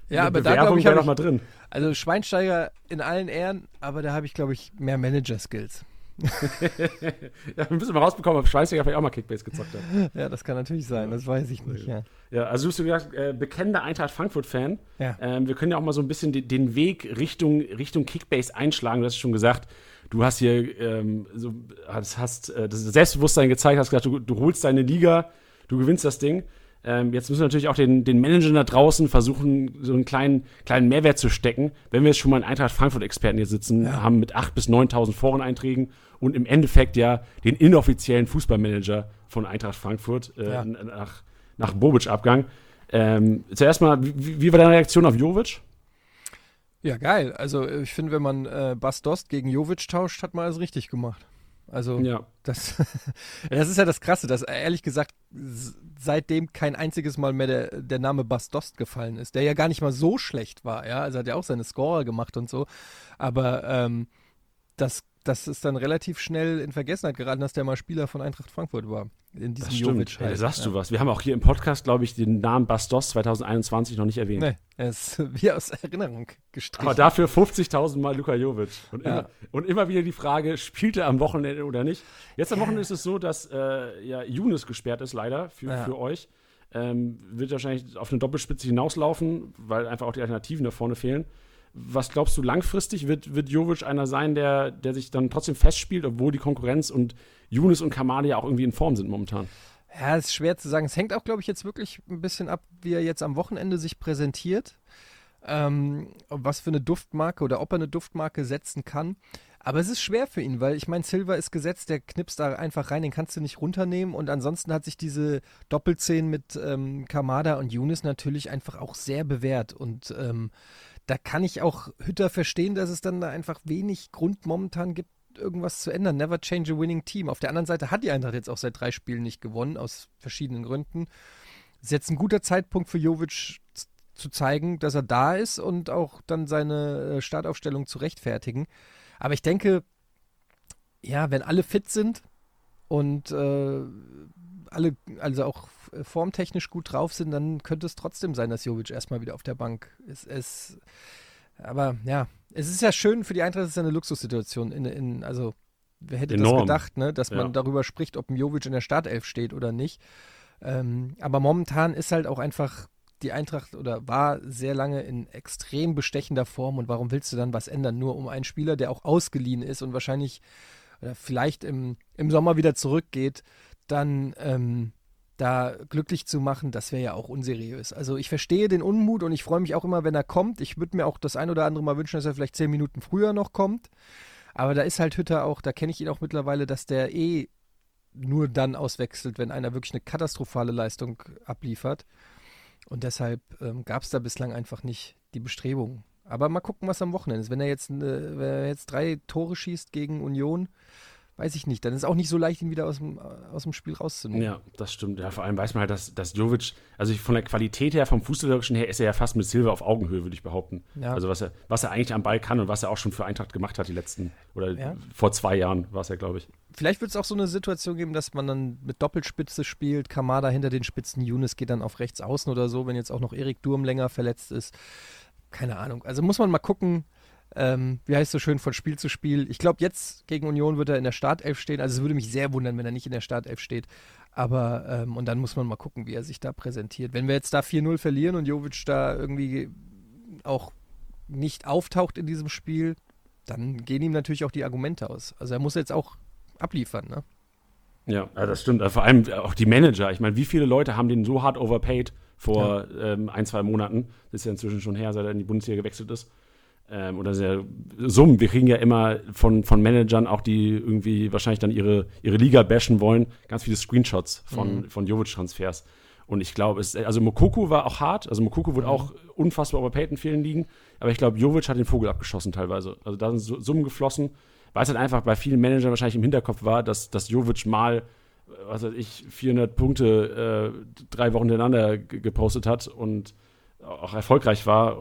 ja, aber da glaube ich, wäre doch mal drin. Also Schweinsteiger in allen Ehren, aber da habe ich, glaube ich, mehr Manager-Skills. *laughs* ja, wir müssen mal rausbekommen, ob Schweinsteiger vielleicht auch mal Kickbase gezockt hat. Ja, das kann natürlich sein, das weiß ich nicht. Ja, ja also du hast gesagt, äh, bekennender Eintracht Frankfurt-Fan. Ja. Ähm, wir können ja auch mal so ein bisschen den, den Weg Richtung, Richtung Kickbase einschlagen. Du hast schon gesagt, du hast hier ähm, so, hast, hast äh, das Selbstbewusstsein gezeigt, hast gesagt, du, du holst deine Liga, du gewinnst das Ding. Ähm, jetzt müssen wir natürlich auch den, den Managern da draußen versuchen, so einen kleinen, kleinen Mehrwert zu stecken. Wenn wir jetzt schon mal einen Eintracht Frankfurt-Experten hier sitzen ja. haben mit 8.000 bis 9.000 Foreneinträgen und im Endeffekt ja den inoffiziellen Fußballmanager von Eintracht Frankfurt äh, ja. nach, nach Bobic-Abgang. Ähm, zuerst mal, wie, wie war deine Reaktion auf Jovic? Ja, geil. Also ich finde, wenn man äh, Bas Dost gegen Jovic tauscht, hat man alles richtig gemacht. Also ja. das, *laughs* das ist ja das Krasse, dass ehrlich gesagt seitdem kein einziges Mal mehr der, der Name Bas Dost gefallen ist, der ja gar nicht mal so schlecht war, ja. Also hat ja auch seine Scorer gemacht und so. Aber ähm, das das ist dann relativ schnell in Vergessenheit geraten, dass der mal Spieler von Eintracht Frankfurt war. In diesem Jovic. Halt. Ja, sagst ja. du was. Wir haben auch hier im Podcast, glaube ich, den Namen Bastos 2021 noch nicht erwähnt. Nee, er ist *laughs* wie aus Erinnerung gestrichen. Aber dafür 50.000 Mal Luka Jovic. Und, ja. immer, und immer wieder die Frage, spielt er am Wochenende oder nicht? Jetzt am Wochenende ist es so, dass äh, ja, Younes gesperrt ist, leider, für, für euch. Ähm, wird wahrscheinlich auf eine Doppelspitze hinauslaufen, weil einfach auch die Alternativen da vorne fehlen. Was glaubst du langfristig? Wird, wird Jovic einer sein, der, der sich dann trotzdem festspielt, obwohl die Konkurrenz und Younes und Kamali ja auch irgendwie in Form sind momentan? Ja, ist schwer zu sagen. Es hängt auch, glaube ich, jetzt wirklich ein bisschen ab, wie er jetzt am Wochenende sich präsentiert. Ähm, was für eine Duftmarke oder ob er eine Duftmarke setzen kann. Aber es ist schwer für ihn, weil ich meine, Silver ist gesetzt, der knipst da einfach rein, den kannst du nicht runternehmen. Und ansonsten hat sich diese Doppelzehn mit ähm, Kamada und Younes natürlich einfach auch sehr bewährt. Und ähm, da kann ich auch Hütter verstehen, dass es dann da einfach wenig Grund momentan gibt, irgendwas zu ändern. Never change a winning team. Auf der anderen Seite hat die Eintracht jetzt auch seit drei Spielen nicht gewonnen, aus verschiedenen Gründen. Ist jetzt ein guter Zeitpunkt für Jovic zu zeigen, dass er da ist und auch dann seine äh, Startaufstellung zu rechtfertigen. Aber ich denke, ja, wenn alle fit sind und äh, alle, also auch formtechnisch gut drauf sind, dann könnte es trotzdem sein, dass Jovic erstmal wieder auf der Bank ist. Es, aber ja, es ist ja schön für die Eintracht, es ist ja eine Luxussituation. In, in, also, wer hätte Enorm. das gedacht, ne, dass man ja. darüber spricht, ob Jovic in der Startelf steht oder nicht. Ähm, aber momentan ist halt auch einfach die Eintracht oder war sehr lange in extrem bestechender Form und warum willst du dann was ändern? Nur um einen Spieler, der auch ausgeliehen ist und wahrscheinlich oder vielleicht im, im Sommer wieder zurückgeht, dann ähm, da glücklich zu machen, das wäre ja auch unseriös. Also ich verstehe den Unmut und ich freue mich auch immer, wenn er kommt. Ich würde mir auch das ein oder andere mal wünschen, dass er vielleicht zehn Minuten früher noch kommt. Aber da ist halt Hütter auch, da kenne ich ihn auch mittlerweile, dass der eh nur dann auswechselt, wenn einer wirklich eine katastrophale Leistung abliefert. Und deshalb ähm, gab es da bislang einfach nicht die Bestrebungen. Aber mal gucken, was am Wochenende ist. Wenn er jetzt, äh, wenn er jetzt drei Tore schießt gegen Union, weiß ich nicht. Dann ist es auch nicht so leicht, ihn wieder aus dem, aus dem Spiel rauszunehmen. Ja, das stimmt. Ja, vor allem weiß man halt, dass, dass Jovic, also von der Qualität her, vom Fußballerischen her, ist er ja fast mit Silva auf Augenhöhe, würde ich behaupten. Ja. Also was er, was er eigentlich am Ball kann und was er auch schon für Eintracht gemacht hat, die letzten, oder ja. vor zwei Jahren war es ja, glaube ich. Vielleicht wird es auch so eine Situation geben, dass man dann mit Doppelspitze spielt, Kamada hinter den Spitzen, Younes geht dann auf rechts außen oder so, wenn jetzt auch noch Erik Durm länger verletzt ist. Keine Ahnung. Also muss man mal gucken, ähm, wie heißt es so schön, von Spiel zu Spiel. Ich glaube, jetzt gegen Union wird er in der Startelf stehen. Also es würde mich sehr wundern, wenn er nicht in der Startelf steht. Aber, ähm, und dann muss man mal gucken, wie er sich da präsentiert. Wenn wir jetzt da 4-0 verlieren und Jovic da irgendwie auch nicht auftaucht in diesem Spiel, dann gehen ihm natürlich auch die Argumente aus. Also er muss jetzt auch abliefern, ne? Ja, das stimmt. Vor allem auch die Manager. Ich meine, wie viele Leute haben den so hart overpaid vor ja. ähm, ein, zwei Monaten? Das ist ja inzwischen schon her, seit er in die Bundesliga gewechselt ist ähm, oder sehr Summen. Wir kriegen ja immer von, von Managern auch, die irgendwie wahrscheinlich dann ihre, ihre Liga bashen wollen, ganz viele Screenshots von, mhm. von Jovic-Transfers. Und ich glaube, es, also Mokoku war auch hart, also Mokoku wurde mhm. auch unfassbar überpaid in vielen Ligen, aber ich glaube, Jovic hat den Vogel abgeschossen teilweise. Also da sind Summen geflossen, weil es halt einfach bei vielen Managern wahrscheinlich im Hinterkopf war, dass, dass Jovic mal, was weiß ich, 400 Punkte äh, drei Wochen hintereinander gepostet hat und auch erfolgreich war,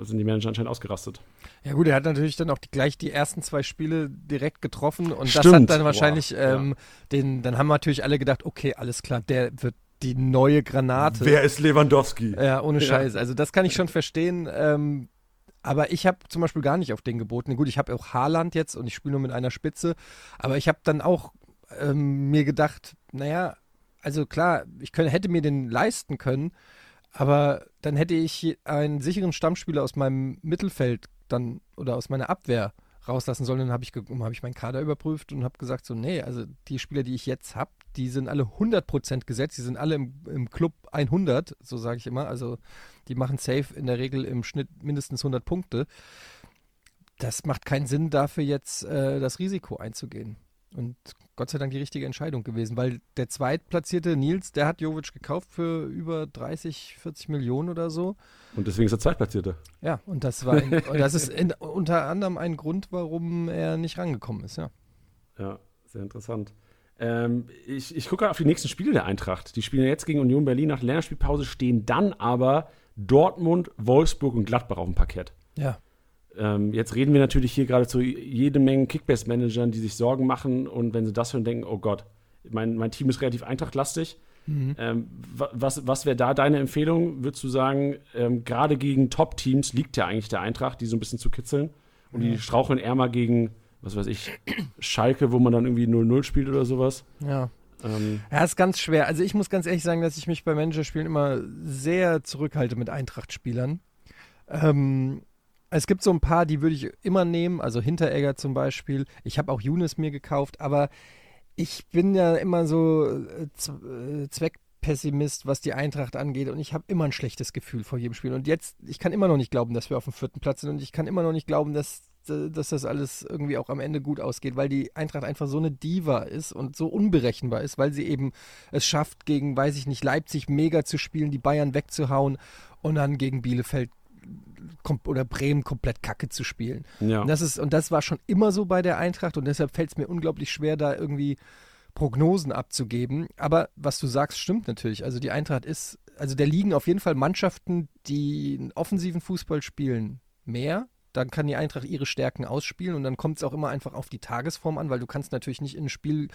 äh, sind die Manager anscheinend ausgerastet. Ja gut, er hat natürlich dann auch die, gleich die ersten zwei Spiele direkt getroffen und Stimmt. das hat dann wahrscheinlich wow. ähm, ja. den, dann haben natürlich alle gedacht, okay, alles klar, der wird die neue Granate. Wer ist Lewandowski? Ja, ohne Scheiß. Also das kann ich schon verstehen. Ähm, aber ich habe zum Beispiel gar nicht auf den geboten. Gut, ich habe auch Haaland jetzt und ich spiele nur mit einer Spitze. Aber ich habe dann auch ähm, mir gedacht, naja, also klar, ich könnte, hätte mir den leisten können. Aber dann hätte ich einen sicheren Stammspieler aus meinem Mittelfeld dann oder aus meiner Abwehr rauslassen sollen. Dann habe ich, hab ich meinen Kader überprüft und habe gesagt, so, nee, also die Spieler, die ich jetzt habe, die sind alle 100% gesetzt, die sind alle im, im Club 100, so sage ich immer. Also die machen safe in der Regel im Schnitt mindestens 100 Punkte. Das macht keinen Sinn, dafür jetzt äh, das Risiko einzugehen. Und Gott sei Dank die richtige Entscheidung gewesen, weil der zweitplatzierte Nils, der hat Jovic gekauft für über 30, 40 Millionen oder so. Und deswegen ist er zweitplatzierte. Ja, und das war ein, und das ist in, unter anderem ein Grund, warum er nicht rangekommen ist, ja. Ja, sehr interessant. Ähm, ich ich gucke auf die nächsten Spiele der Eintracht. Die spielen jetzt gegen Union Berlin nach der Länderspielpause, stehen dann aber Dortmund, Wolfsburg und Gladbach auf dem Parkett. Ja. Ähm, jetzt reden wir natürlich hier gerade zu jede Menge Kickbase-Managern, die sich Sorgen machen und wenn sie das hören, denken, oh Gott, mein, mein Team ist relativ eintrachtlastig. Mhm. Ähm, was was wäre da deine Empfehlung? Würdest du sagen, ähm, gerade gegen Top-Teams liegt ja eigentlich der Eintracht, die so ein bisschen zu kitzeln und die straucheln eher mal gegen, was weiß ich, Schalke, wo man dann irgendwie 0-0 spielt oder sowas? Ja. Ähm, ja, ist ganz schwer. Also ich muss ganz ehrlich sagen, dass ich mich bei Managerspielen immer sehr zurückhalte mit Eintracht-Spielern. Ähm, es gibt so ein paar, die würde ich immer nehmen, also Hinteregger zum Beispiel. Ich habe auch Younes mir gekauft, aber ich bin ja immer so äh, äh, Zweckpessimist, was die Eintracht angeht und ich habe immer ein schlechtes Gefühl vor jedem Spiel. Und jetzt, ich kann immer noch nicht glauben, dass wir auf dem vierten Platz sind und ich kann immer noch nicht glauben, dass, dass das alles irgendwie auch am Ende gut ausgeht, weil die Eintracht einfach so eine Diva ist und so unberechenbar ist, weil sie eben es schafft, gegen, weiß ich nicht, Leipzig mega zu spielen, die Bayern wegzuhauen und dann gegen Bielefeld oder Bremen komplett kacke zu spielen. Ja. Und, das ist, und das war schon immer so bei der Eintracht und deshalb fällt es mir unglaublich schwer, da irgendwie Prognosen abzugeben. Aber was du sagst, stimmt natürlich. Also die Eintracht ist, also da liegen auf jeden Fall Mannschaften, die einen offensiven Fußball spielen, mehr. Dann kann die Eintracht ihre Stärken ausspielen und dann kommt es auch immer einfach auf die Tagesform an, weil du kannst natürlich nicht in ein Spiel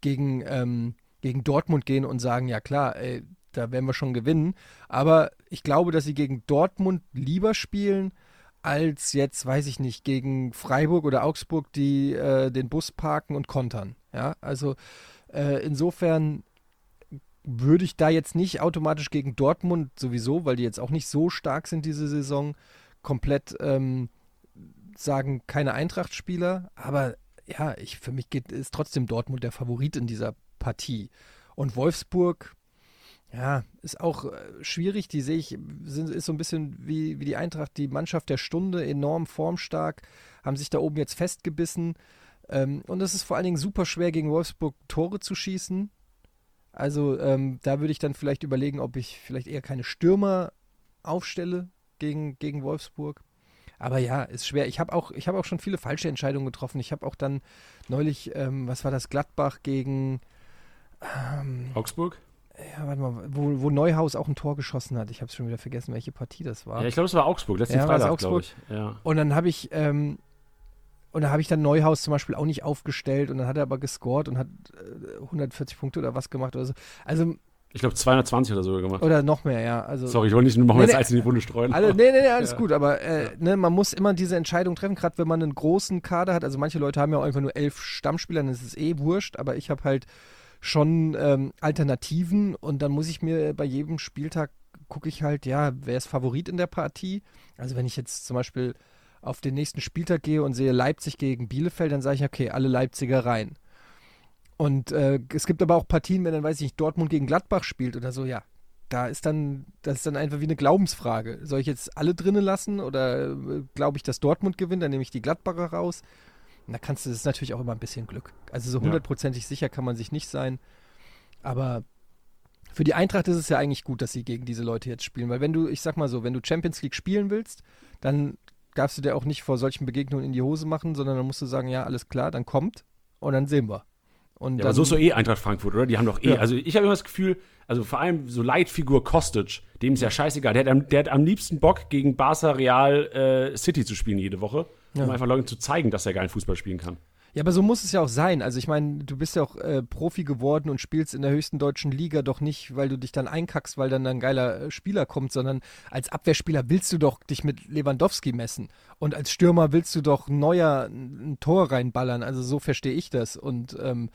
gegen, ähm, gegen Dortmund gehen und sagen, ja klar, ey, da werden wir schon gewinnen. Aber ich glaube, dass sie gegen Dortmund lieber spielen als jetzt, weiß ich nicht, gegen Freiburg oder Augsburg, die äh, den Bus parken und kontern. Ja, also äh, insofern würde ich da jetzt nicht automatisch gegen Dortmund sowieso, weil die jetzt auch nicht so stark sind diese Saison, komplett ähm, sagen, keine Eintracht-Spieler. Aber ja, ich, für mich geht, ist trotzdem Dortmund der Favorit in dieser Partie. Und Wolfsburg, ja, ist auch äh, schwierig. Die sehe ich, sind, ist so ein bisschen wie, wie die Eintracht, die Mannschaft der Stunde, enorm formstark, haben sich da oben jetzt festgebissen. Ähm, und es ist vor allen Dingen super schwer, gegen Wolfsburg Tore zu schießen. Also ähm, da würde ich dann vielleicht überlegen, ob ich vielleicht eher keine Stürmer aufstelle gegen, gegen Wolfsburg. Aber ja, ist schwer. Ich habe auch, hab auch schon viele falsche Entscheidungen getroffen. Ich habe auch dann neulich, ähm, was war das, Gladbach gegen ähm, Augsburg? Ja, warte mal, wo, wo, Neuhaus auch ein Tor geschossen hat. Ich habe schon wieder vergessen, welche Partie das war. Ja, ich glaube, es war Augsburg, letzten ja, Freitag, glaube ich. Ja. Und dann habe ich, ähm, und da habe ich dann Neuhaus zum Beispiel auch nicht aufgestellt und dann hat er aber gescored und hat äh, 140 Punkte oder was gemacht oder so. Also ich glaube 220 oder so gemacht. Oder noch mehr, ja. Also, Sorry, ich wollte nicht noch nee, jetzt nee, Eis in die Wunde streuen. Also, nee, nee, nee, alles ja. gut, aber äh, ja. ne, man muss immer diese Entscheidung treffen, gerade wenn man einen großen Kader hat. Also manche Leute haben ja auch einfach nur elf Stammspieler, dann ist es eh wurscht, aber ich habe halt schon ähm, Alternativen und dann muss ich mir bei jedem Spieltag gucke ich halt, ja, wer ist Favorit in der Partie? Also wenn ich jetzt zum Beispiel auf den nächsten Spieltag gehe und sehe Leipzig gegen Bielefeld, dann sage ich, okay, alle Leipziger rein. Und äh, es gibt aber auch Partien, wenn dann, weiß ich nicht, Dortmund gegen Gladbach spielt oder so, ja. Da ist dann, das ist dann einfach wie eine Glaubensfrage. Soll ich jetzt alle drinnen lassen oder äh, glaube ich, dass Dortmund gewinnt? Dann nehme ich die Gladbacher raus. Und da kannst du, das ist natürlich auch immer ein bisschen Glück. Also so hundertprozentig ja. sicher kann man sich nicht sein. Aber für die Eintracht ist es ja eigentlich gut, dass sie gegen diese Leute jetzt spielen. Weil wenn du, ich sag mal so, wenn du Champions League spielen willst, dann darfst du dir auch nicht vor solchen Begegnungen in die Hose machen, sondern dann musst du sagen, ja, alles klar, dann kommt und dann sehen wir. Und ja, dann, aber so ist so eh Eintracht Frankfurt, oder? Die haben doch eh, ja. also ich habe immer das Gefühl, also vor allem so Leitfigur Kostic, dem ist ja scheißegal. Der hat am, der hat am liebsten Bock, gegen Barca Real äh, City zu spielen jede Woche, um ja. einfach Leuten zu zeigen, dass er geilen Fußball spielen kann. Ja, aber so muss es ja auch sein. Also ich meine, du bist ja auch äh, Profi geworden und spielst in der höchsten deutschen Liga doch nicht, weil du dich dann einkackst, weil dann ein geiler äh, Spieler kommt, sondern als Abwehrspieler willst du doch dich mit Lewandowski messen. Und als Stürmer willst du doch neuer ein Tor reinballern. Also so verstehe ich das. Und ähm,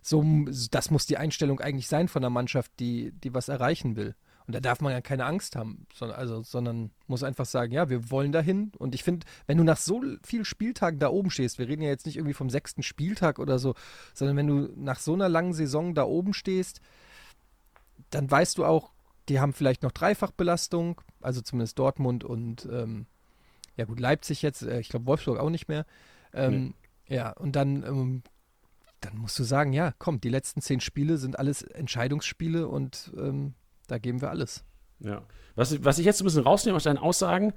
so, das muss die Einstellung eigentlich sein von einer Mannschaft, die, die was erreichen will. Und da darf man ja keine Angst haben, sondern, also, sondern muss einfach sagen, ja, wir wollen dahin. Und ich finde, wenn du nach so vielen Spieltagen da oben stehst, wir reden ja jetzt nicht irgendwie vom sechsten Spieltag oder so, sondern wenn du nach so einer langen Saison da oben stehst, dann weißt du auch, die haben vielleicht noch Dreifachbelastung, also zumindest Dortmund und ähm, ja gut, Leipzig jetzt, äh, ich glaube Wolfsburg auch nicht mehr. Ähm, nee. Ja, und dann, ähm, dann musst du sagen, ja, komm, die letzten zehn Spiele sind alles Entscheidungsspiele und ähm, da geben wir alles. Ja. Was, was ich jetzt ein bisschen rausnehme aus deinen Aussagen,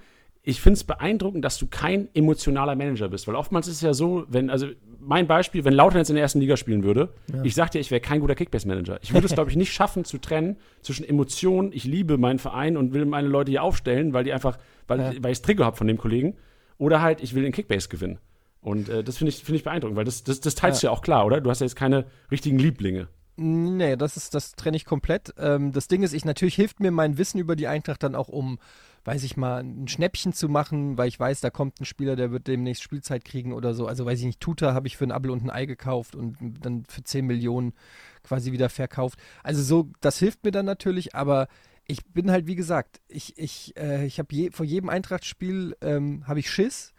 ich finde es beeindruckend, dass du kein emotionaler Manager bist, weil oftmals ist es ja so, wenn, also mein Beispiel, wenn Lautern jetzt in der ersten Liga spielen würde, ja. ich sag dir, ich wäre kein guter Kickbase-Manager. Ich würde es, glaube ich, nicht schaffen zu trennen zwischen Emotionen, ich liebe meinen Verein und will meine Leute hier aufstellen, weil die einfach, weil, ja. weil ich das Trigger habe von dem Kollegen, oder halt, ich will den Kickbase gewinnen. Und äh, das finde ich, find ich beeindruckend, weil das, das, das teilst ja. du ja auch klar, oder? Du hast ja jetzt keine richtigen Lieblinge. Nee, das ist, das trenne ich komplett. Ähm, das Ding ist, ich natürlich hilft mir mein Wissen über die Eintracht dann auch, um, weiß ich mal, ein Schnäppchen zu machen, weil ich weiß, da kommt ein Spieler, der wird demnächst Spielzeit kriegen oder so. Also weiß ich nicht, Tuta habe ich für ein Apfel und ein Ei gekauft und dann für 10 Millionen quasi wieder verkauft. Also so, das hilft mir dann natürlich, aber ich bin halt, wie gesagt, ich, ich, äh, ich habe je, vor jedem Eintrachtspiel ähm, habe ich Schiss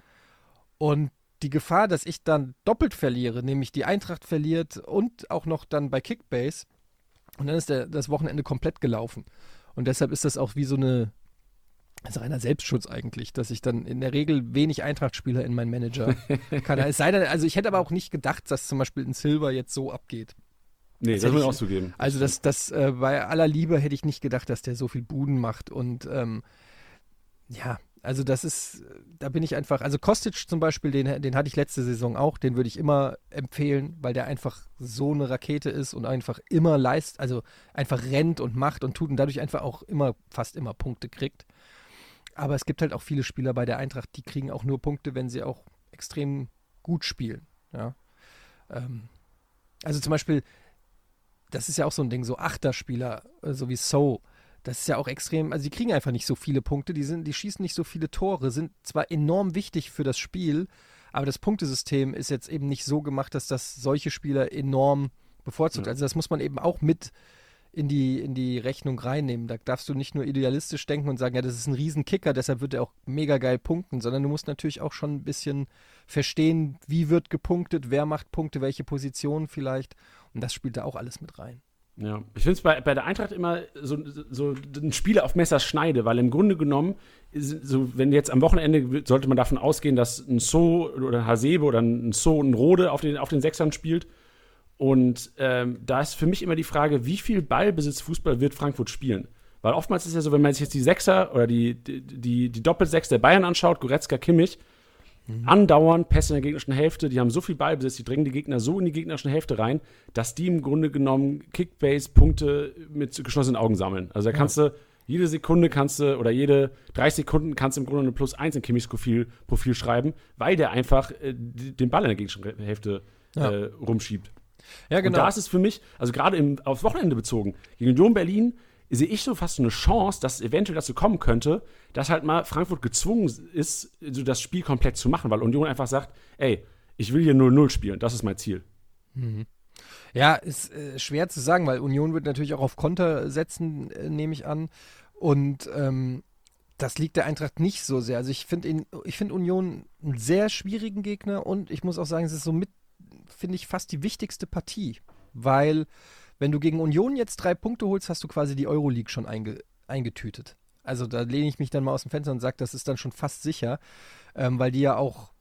und die Gefahr, dass ich dann doppelt verliere, nämlich die Eintracht verliert und auch noch dann bei Kickbase. Und dann ist der, das Wochenende komplett gelaufen. Und deshalb ist das auch wie so eine, also reiner Selbstschutz eigentlich, dass ich dann in der Regel wenig Eintracht-Spieler in meinen Manager *laughs* kann. Es sei denn, also ich hätte aber auch nicht gedacht, dass zum Beispiel ein Silver jetzt so abgeht. Nee, das, das muss ich auch zugeben. Also das, das äh, bei aller Liebe hätte ich nicht gedacht, dass der so viel Buden macht und ähm, ja, also das ist, da bin ich einfach, also Kostic zum Beispiel, den, den hatte ich letzte Saison auch, den würde ich immer empfehlen, weil der einfach so eine Rakete ist und einfach immer leist, also einfach rennt und macht und tut und dadurch einfach auch immer, fast immer Punkte kriegt. Aber es gibt halt auch viele Spieler bei der Eintracht, die kriegen auch nur Punkte, wenn sie auch extrem gut spielen. Ja. Ähm, also zum Beispiel, das ist ja auch so ein Ding, so Achterspieler, äh, so wie So, das ist ja auch extrem, also die kriegen einfach nicht so viele Punkte, die sind, die schießen nicht so viele Tore, sind zwar enorm wichtig für das Spiel, aber das Punktesystem ist jetzt eben nicht so gemacht, dass das solche Spieler enorm bevorzugt. Ja. Also das muss man eben auch mit in die, in die Rechnung reinnehmen. Da darfst du nicht nur idealistisch denken und sagen, ja, das ist ein Riesenkicker, deshalb wird er auch mega geil punkten, sondern du musst natürlich auch schon ein bisschen verstehen, wie wird gepunktet, wer macht Punkte, welche Positionen vielleicht. Und das spielt da auch alles mit rein. Ja, ich finde es bei, bei der Eintracht immer so, so ein Spiel auf Messerschneide, weil im Grunde genommen, so, wenn jetzt am Wochenende sollte man davon ausgehen, dass ein So oder ein Hasebe oder ein So ein Rode auf den, auf den Sechsern spielt. Und ähm, da ist für mich immer die Frage, wie viel Ballbesitz Fußball wird Frankfurt spielen? Weil oftmals ist es ja so, wenn man sich jetzt die Sechser oder die, die, die, die Doppelsechs der Bayern anschaut, Goretzka, Kimmich, mhm. andauernd Pässe in der gegnerischen Hälfte, die haben so viel Ballbesitz, die drängen die Gegner so in die gegnerische Hälfte rein, dass die im Grunde genommen Kickbase-Punkte mit geschlossenen Augen sammeln. Also da kannst ja. du jede Sekunde kannst du oder jede 30 Sekunden kannst du im Grunde eine Plus 1 in Kimmichs Profil, Profil schreiben, weil der einfach äh, den Ball in der gegnerischen Hälfte ja. äh, rumschiebt. Ja, genau. Und da ist es für mich, also gerade aufs Wochenende bezogen, gegen Union Berlin sehe ich so fast eine Chance, dass eventuell dazu kommen könnte, dass halt mal Frankfurt gezwungen ist, so das Spiel komplett zu machen, weil Union einfach sagt, ey, ich will hier 0-0 spielen, das ist mein Ziel. Mhm. Ja, ist äh, schwer zu sagen, weil Union wird natürlich auch auf Konter setzen, äh, nehme ich an. Und ähm, das liegt der Eintracht nicht so sehr. Also ich finde ich finde Union einen sehr schwierigen Gegner und ich muss auch sagen, es ist so mit, finde ich, fast die wichtigste Partie. Weil, wenn du gegen Union jetzt drei Punkte holst, hast du quasi die Euroleague schon einge, eingetütet. Also da lehne ich mich dann mal aus dem Fenster und sage, das ist dann schon fast sicher, ähm, weil die ja auch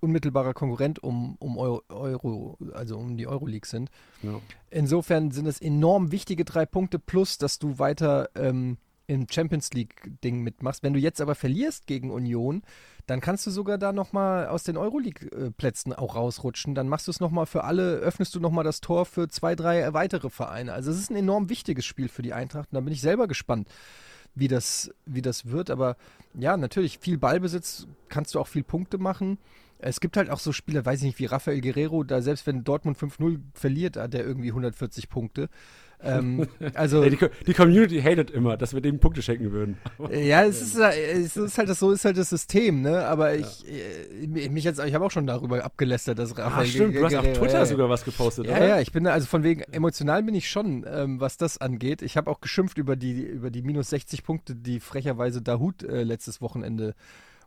unmittelbarer Konkurrent um, um Euro, Euro, also um die Euroleague sind. Ja. Insofern sind es enorm wichtige drei Punkte, plus dass du weiter ähm, im Champions League-Ding mitmachst. Wenn du jetzt aber verlierst gegen Union, dann kannst du sogar da nochmal aus den Euroleague-Plätzen auch rausrutschen. Dann machst du es nochmal für alle, öffnest du nochmal das Tor für zwei, drei weitere Vereine. Also es ist ein enorm wichtiges Spiel für die Eintracht und da bin ich selber gespannt, wie das, wie das wird. Aber ja, natürlich, viel Ballbesitz kannst du auch viel Punkte machen. Es gibt halt auch so Spieler, weiß ich nicht, wie Rafael Guerrero, da selbst wenn Dortmund 5-0 verliert, hat der irgendwie 140 Punkte. Ähm, *laughs* also die, die, Community hatet immer, dass wir dem Punkte schenken würden. ja, es ist, es ist halt das, so ist halt das System, ne? Aber ja. ich, äh, mich jetzt, ich habe auch schon darüber abgelästert, dass Rafael. Ah, stimmt, du hast auf Twitter ja, sogar was gepostet, ja, oder? Ja, ich bin also von wegen emotional bin ich schon, ähm, was das angeht. Ich habe auch geschimpft über die über die minus 60 Punkte, die frecherweise Dahut äh, letztes Wochenende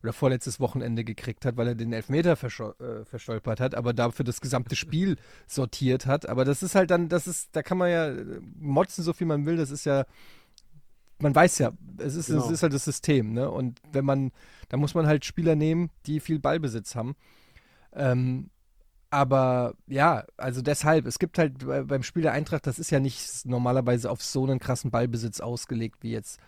oder vorletztes Wochenende gekriegt hat, weil er den Elfmeter äh, verstolpert hat, aber dafür das gesamte Spiel *laughs* sortiert hat. Aber das ist halt dann, das ist, da kann man ja motzen, so viel man will, das ist ja, man weiß ja, es ist, genau. es ist halt das System, ne? Und wenn man, da muss man halt Spieler nehmen, die viel Ballbesitz haben. Ähm, aber ja, also deshalb, es gibt halt beim Spiel der Eintracht, das ist ja nicht normalerweise auf so einen krassen Ballbesitz ausgelegt wie jetzt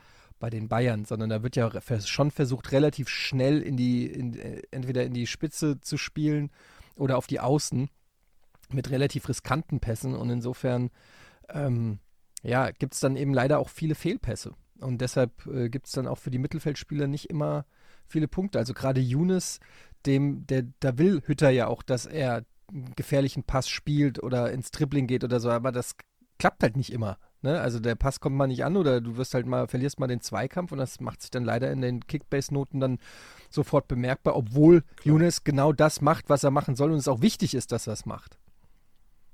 bei den Bayern, sondern da wird ja schon versucht, relativ schnell in die, in, äh, entweder in die Spitze zu spielen oder auf die Außen mit relativ riskanten Pässen und insofern ähm, ja, gibt es dann eben leider auch viele Fehlpässe. Und deshalb äh, gibt es dann auch für die Mittelfeldspieler nicht immer viele Punkte. Also gerade Younes, dem, der, da will Hütter ja auch, dass er einen gefährlichen Pass spielt oder ins Dribbling geht oder so, aber das klappt halt nicht immer. Ne? Also der Pass kommt mal nicht an oder du wirst halt mal, verlierst mal den Zweikampf und das macht sich dann leider in den Kickbase-Noten dann sofort bemerkbar, obwohl Younes genau das macht, was er machen soll und es auch wichtig ist, dass er es macht.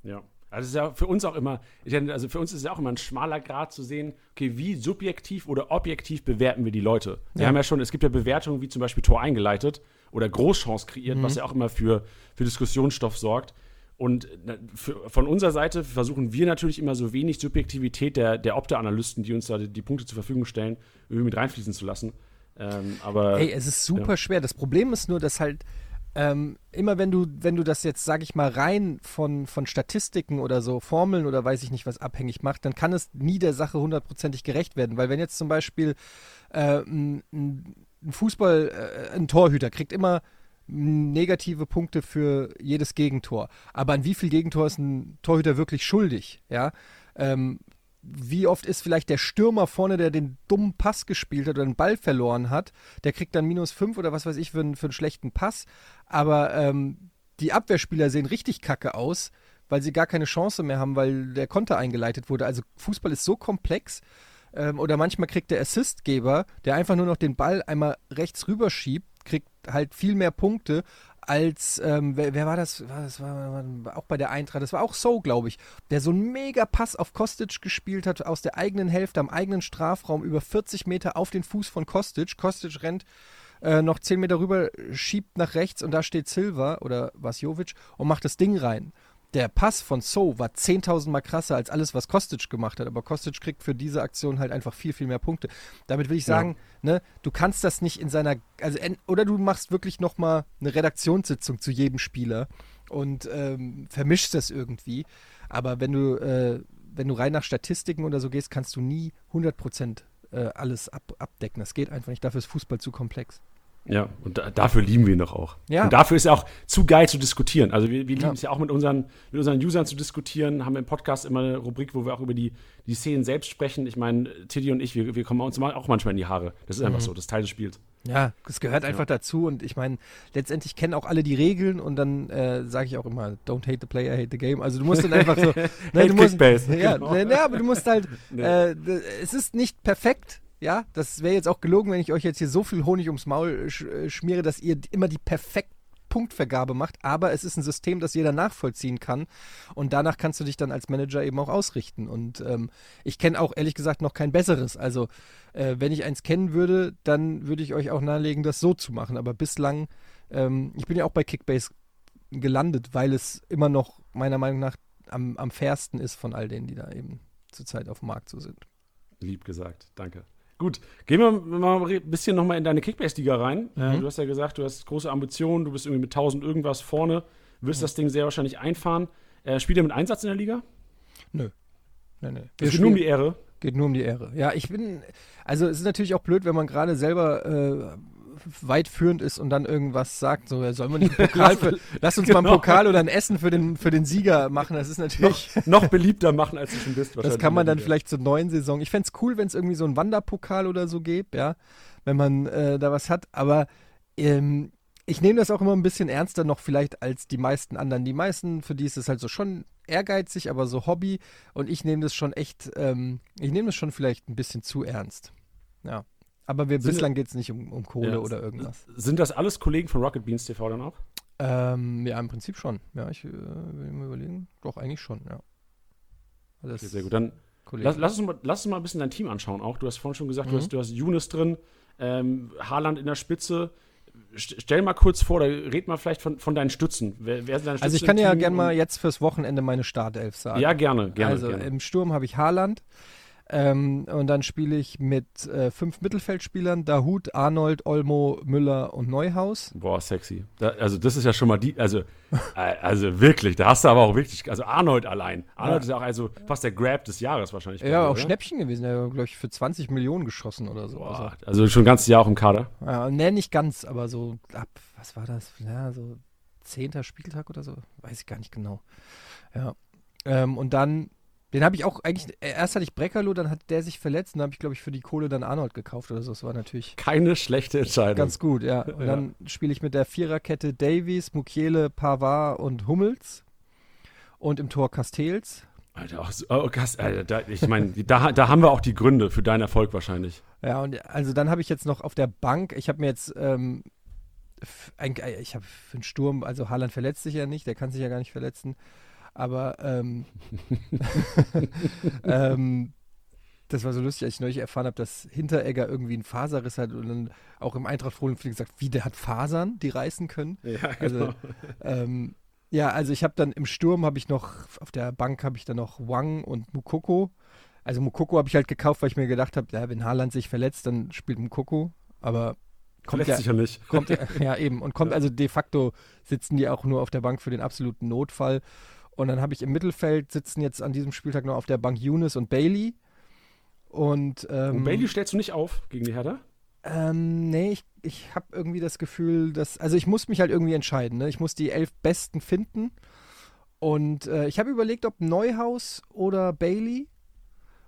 Ja. Also es ist ja für uns auch immer, also für uns ist es ja auch immer ein schmaler Grad zu sehen, okay, wie subjektiv oder objektiv bewerten wir die Leute. Wir ja. haben ja schon, es gibt ja Bewertungen wie zum Beispiel Tor eingeleitet oder Großchance kreiert, mhm. was ja auch immer für, für Diskussionsstoff sorgt. Und für, von unserer Seite versuchen wir natürlich immer so wenig Subjektivität der, der Opta-Analysten, die uns da die, die, Punkte zur Verfügung stellen, irgendwie mit reinfließen zu lassen. Ähm, aber, Ey, es ist super ja. schwer. Das Problem ist nur, dass halt ähm, immer wenn du, wenn du das jetzt, sag ich mal, rein von, von Statistiken oder so, Formeln oder weiß ich nicht was abhängig macht, dann kann es nie der Sache hundertprozentig gerecht werden. Weil wenn jetzt zum Beispiel äh, ein, ein Fußball, äh, ein Torhüter kriegt immer negative Punkte für jedes Gegentor. Aber an wie viel Gegentor ist ein Torhüter wirklich schuldig? Ja. Ähm, wie oft ist vielleicht der Stürmer vorne, der den dummen Pass gespielt hat oder den Ball verloren hat, der kriegt dann minus fünf oder was weiß ich für, einen, für einen schlechten Pass. Aber ähm, die Abwehrspieler sehen richtig kacke aus, weil sie gar keine Chance mehr haben, weil der Konter eingeleitet wurde. Also Fußball ist so komplex. Ähm, oder manchmal kriegt der Assistgeber, der einfach nur noch den Ball einmal rechts rüberschiebt, kriegt halt viel mehr Punkte als, ähm, wer, wer, war das? das war, war, auch bei der Eintracht, das war auch So, glaube ich, der so einen mega Pass auf Kostic gespielt hat, aus der eigenen Hälfte, am eigenen Strafraum, über 40 Meter auf den Fuß von Kostic. Kostic rennt äh, noch 10 Meter rüber, schiebt nach rechts und da steht Silva oder Vasjovic und macht das Ding rein der Pass von So war 10.000 Mal krasser als alles, was Kostic gemacht hat. Aber Kostic kriegt für diese Aktion halt einfach viel, viel mehr Punkte. Damit will ich sagen, ja. ne, du kannst das nicht in seiner, also oder du machst wirklich nochmal eine Redaktionssitzung zu jedem Spieler und ähm, vermischst das irgendwie. Aber wenn du, äh, wenn du rein nach Statistiken oder so gehst, kannst du nie 100% äh, alles ab, abdecken. Das geht einfach nicht. Dafür ist Fußball zu komplex. Ja, und da, dafür lieben wir ihn doch auch. Ja. Und dafür ist er auch zu geil zu diskutieren. Also wir, wir lieben Ja. es ja auch mit unseren, mit unseren Usern zu diskutieren, haben im Podcast immer eine Rubrik, wo wir auch über die, die Szenen selbst sprechen. Ich meine, Tiddy und ich, wir, wir kommen uns mal- auch manchmal in die Haare. Das ist einfach Mhm. so, das ist Teil des Spiels. Ja, es gehört einfach dazu und ich meine, letztendlich kennen auch alle die Regeln und dann äh, sage ich auch immer, don't hate the player, hate the game. Also du musst dann einfach so, *laughs* ne, Hate du musst, ja, genau. ne, ne, aber du musst halt, *laughs* äh, es ist nicht perfekt, ja, das wäre jetzt auch gelogen, wenn ich euch jetzt hier so viel Honig ums Maul sch äh, schmiere, dass ihr immer die perfekte Punktvergabe macht, aber es ist ein System, das jeder nachvollziehen kann und danach kannst du dich dann als Manager eben auch ausrichten und ähm, ich kenne auch ehrlich gesagt noch kein besseres, also äh, wenn ich eins kennen würde, dann würde ich euch auch nahelegen, das so zu machen, aber bislang, ähm, ich bin ja auch bei Kickbase gelandet, weil es immer noch meiner Meinung nach am, am fairsten ist von all denen, die da eben zurzeit auf dem Markt so sind. Lieb gesagt, danke. Gut, gehen wir mal ein bisschen nochmal in deine Kickbase-Liga rein. Äh, Mhm. du hast ja gesagt, du hast große Ambitionen, du bist irgendwie mit 1000 irgendwas vorne, wirst das Ding sehr wahrscheinlich einfahren. Äh, spielt ihr mit Einsatz in der Liga? Nee, nee. Es geht nur um die Ehre. Geht nur um die Ehre. Ja, ich bin, also es ist natürlich auch blöd, wenn man gerade selber äh, weit führend ist und dann irgendwas sagt, so, sollen wir nicht einen *laughs* Pokal für, lass uns mal einen Genau. Pokal oder ein Essen für den, für den Sieger machen. Das ist natürlich, *laughs* Noch beliebter machen, als du schon bist. das wahrscheinlich kann man dann vielleicht zur neuen Saison. Ich fände es cool, wenn es irgendwie so einen Wanderpokal oder so gibt, ja, wenn man äh, da was hat, aber ähm, ich nehme das auch immer ein bisschen ernster noch vielleicht als die meisten anderen. Die meisten, für die ist es halt so schon ehrgeizig, aber so Hobby. Und ich nehme das schon echt, ähm, ich nehme das schon vielleicht ein bisschen zu ernst. Ja. Aber wir, Sind- bislang geht es nicht um, um Kohle Ja. oder irgendwas. Sind das alles Kollegen von Rocket Beans TV dann auch? Ähm, ja, im Prinzip schon. Ja, ich äh, will mir überlegen. Doch, eigentlich schon, ja. Alles Okay, sehr gut. Dann Kollegen. lass, lass, uns mal, lass uns mal ein bisschen dein Team anschauen auch. Du hast vorhin schon gesagt, Mhm. du, hast, du hast Younes drin, ähm, Haaland in der Spitze. St stell mal kurz vor, oder red mal vielleicht von, von deinen Stützen. Wer, wer sind deine Stützen also ich kann ja gerne mal jetzt fürs Wochenende meine Startelf sagen. Ja, gerne, gerne. also gerne. im Sturm habe ich Haaland. Ähm, und dann spiele ich mit äh, fünf Mittelfeldspielern: Dahut, Arnold, Olmo, Müller und Neuhaus. Boah, sexy. Da, also das ist ja schon mal die, also, äh, also wirklich, da hast du aber auch wirklich, also Arnold allein. Arnold Ja. ist ja auch also fast der Grab des Jahres wahrscheinlich. Ja, dir, auch oder? Schnäppchen gewesen. Der hat, glaube ich, für 20 Millionen geschossen oder so. Boah, also schon ein ganzes Jahr auch im Kader. Ja, nee, nicht ganz, aber so ab, was war das? Ja, so zehnter Spieltag oder so. Weiß ich gar nicht genau. Ja. Ähm, und dann, den habe ich auch eigentlich, äh, erst hatte ich Breckerlo, dann hat der sich verletzt und dann habe ich, glaube ich, für die Kohle dann Arnold gekauft oder so. Das war natürlich Keine schlechte Entscheidung. Ganz gut, ja. Und Ja. dann spiele ich mit der Viererkette Davies, Mukiele, Pavard und Hummels. Und im Tor Castells. Alter, auch so, oh, Alter, da, ich meine, *laughs* da, da haben wir auch die Gründe für deinen Erfolg wahrscheinlich. Ja, und also dann habe ich jetzt noch auf der Bank, ich habe mir jetzt, ähm, ein, äh, ich habe für den Sturm, also Haaland verletzt sich ja nicht, der kann sich ja gar nicht verletzen. Aber ähm, *laughs* ähm, das war so lustig, als ich neulich erfahren habe, dass Hinteregger irgendwie einen Faserriss hat und dann auch im Eintracht Fohlenflieg gesagt, wie, der hat Fasern, die reißen können. Ja, Also, ähm, ja, also ich habe dann im Sturm habe ich noch, auf der Bank habe ich dann noch Wang und Mukoko. Also Mukoko habe ich halt gekauft, weil ich mir gedacht habe, ja, wenn Haaland sich verletzt, dann spielt Mukoko. Aber kommt Verletzt ja, ja nicht. kommt ja, *laughs* ja eben und kommt also de facto sitzen die auch nur auf der Bank für den absoluten Notfall. Und dann habe ich im Mittelfeld sitzen jetzt an diesem Spieltag noch auf der Bank Younes und Bailey. Und, ähm, Und Bailey stellst du nicht auf gegen die Hertha? ähm, nee, ich, ich habe irgendwie das Gefühl, dass. Also ich muss mich halt irgendwie entscheiden. Ne? Ich muss die elf Besten finden. Und äh, ich habe überlegt, ob Neuhaus oder Bailey.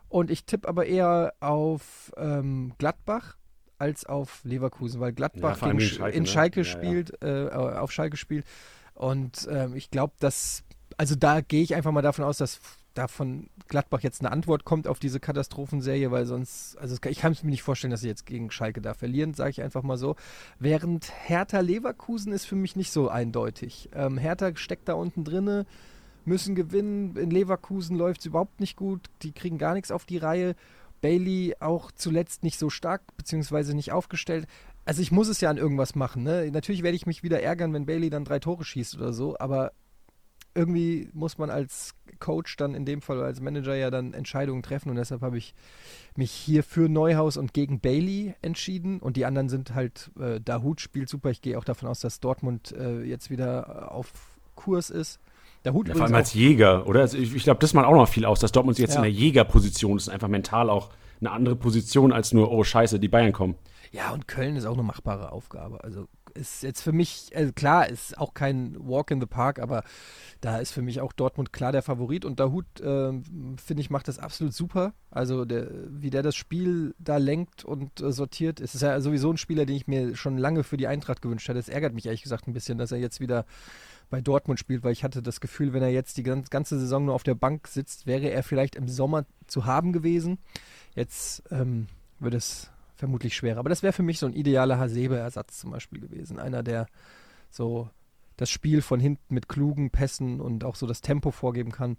Und ich tippe aber eher auf ähm, Gladbach als auf Leverkusen, weil Ja, Gladbach allem gegen, Schalke, in ne? Schalke Ja, ja. spielt, Äh, auf Schalke spielt. Und ähm, ich glaube, dass, also da gehe ich einfach mal davon aus, dass da von Gladbach jetzt eine Antwort kommt auf diese Katastrophenserie, weil sonst, also ich kann es mir nicht vorstellen, dass sie jetzt gegen Schalke da verlieren, sage ich einfach mal so. Während Hertha Leverkusen ist für mich nicht so eindeutig. Ähm, Hertha steckt da unten drinne, müssen gewinnen. In Leverkusen läuft es überhaupt nicht gut. Die kriegen gar nichts auf die Reihe. Bailey auch zuletzt nicht so stark, beziehungsweise nicht aufgestellt. Also ich muss es ja an irgendwas machen. Ne? Natürlich werde ich mich wieder ärgern, wenn Bailey dann drei Tore schießt oder so, aber irgendwie muss man als Coach dann in dem Fall als Manager ja dann Entscheidungen treffen und deshalb habe ich mich hier für Neuhaus und gegen Bailey entschieden und die anderen sind halt, äh, Dahut spielt super, ich gehe auch davon aus, dass Dortmund äh, jetzt wieder auf Kurs ist. Dahut Ja, vor allem als Jäger, oder? Also ich, ich glaube, das macht auch noch viel aus, dass Dortmund jetzt Ja. in der Jägerposition ist einfach mental auch eine andere Position als nur, oh scheiße, die Bayern kommen. Ja, und Köln ist auch eine machbare Aufgabe. Also ist jetzt für mich, also klar, ist auch kein Walk in the Park, aber da ist für mich auch Dortmund klar der Favorit und Dahut, äh, finde ich, macht das absolut super. Also der, wie der das Spiel da lenkt und äh, sortiert, ist ja sowieso ein Spieler, den ich mir schon lange für die Eintracht gewünscht hatte. Es ärgert mich ehrlich gesagt ein bisschen, dass er jetzt wieder bei Dortmund spielt, weil ich hatte das Gefühl, wenn er jetzt die ganze Saison nur auf der Bank sitzt, wäre er vielleicht im Sommer zu haben gewesen. Jetzt ähm, wird es vermutlich schwerer. Aber das wäre für mich so ein idealer Hasebe-Ersatz zum Beispiel gewesen. Einer, der so das Spiel von hinten mit klugen Pässen und auch so das Tempo vorgeben kann.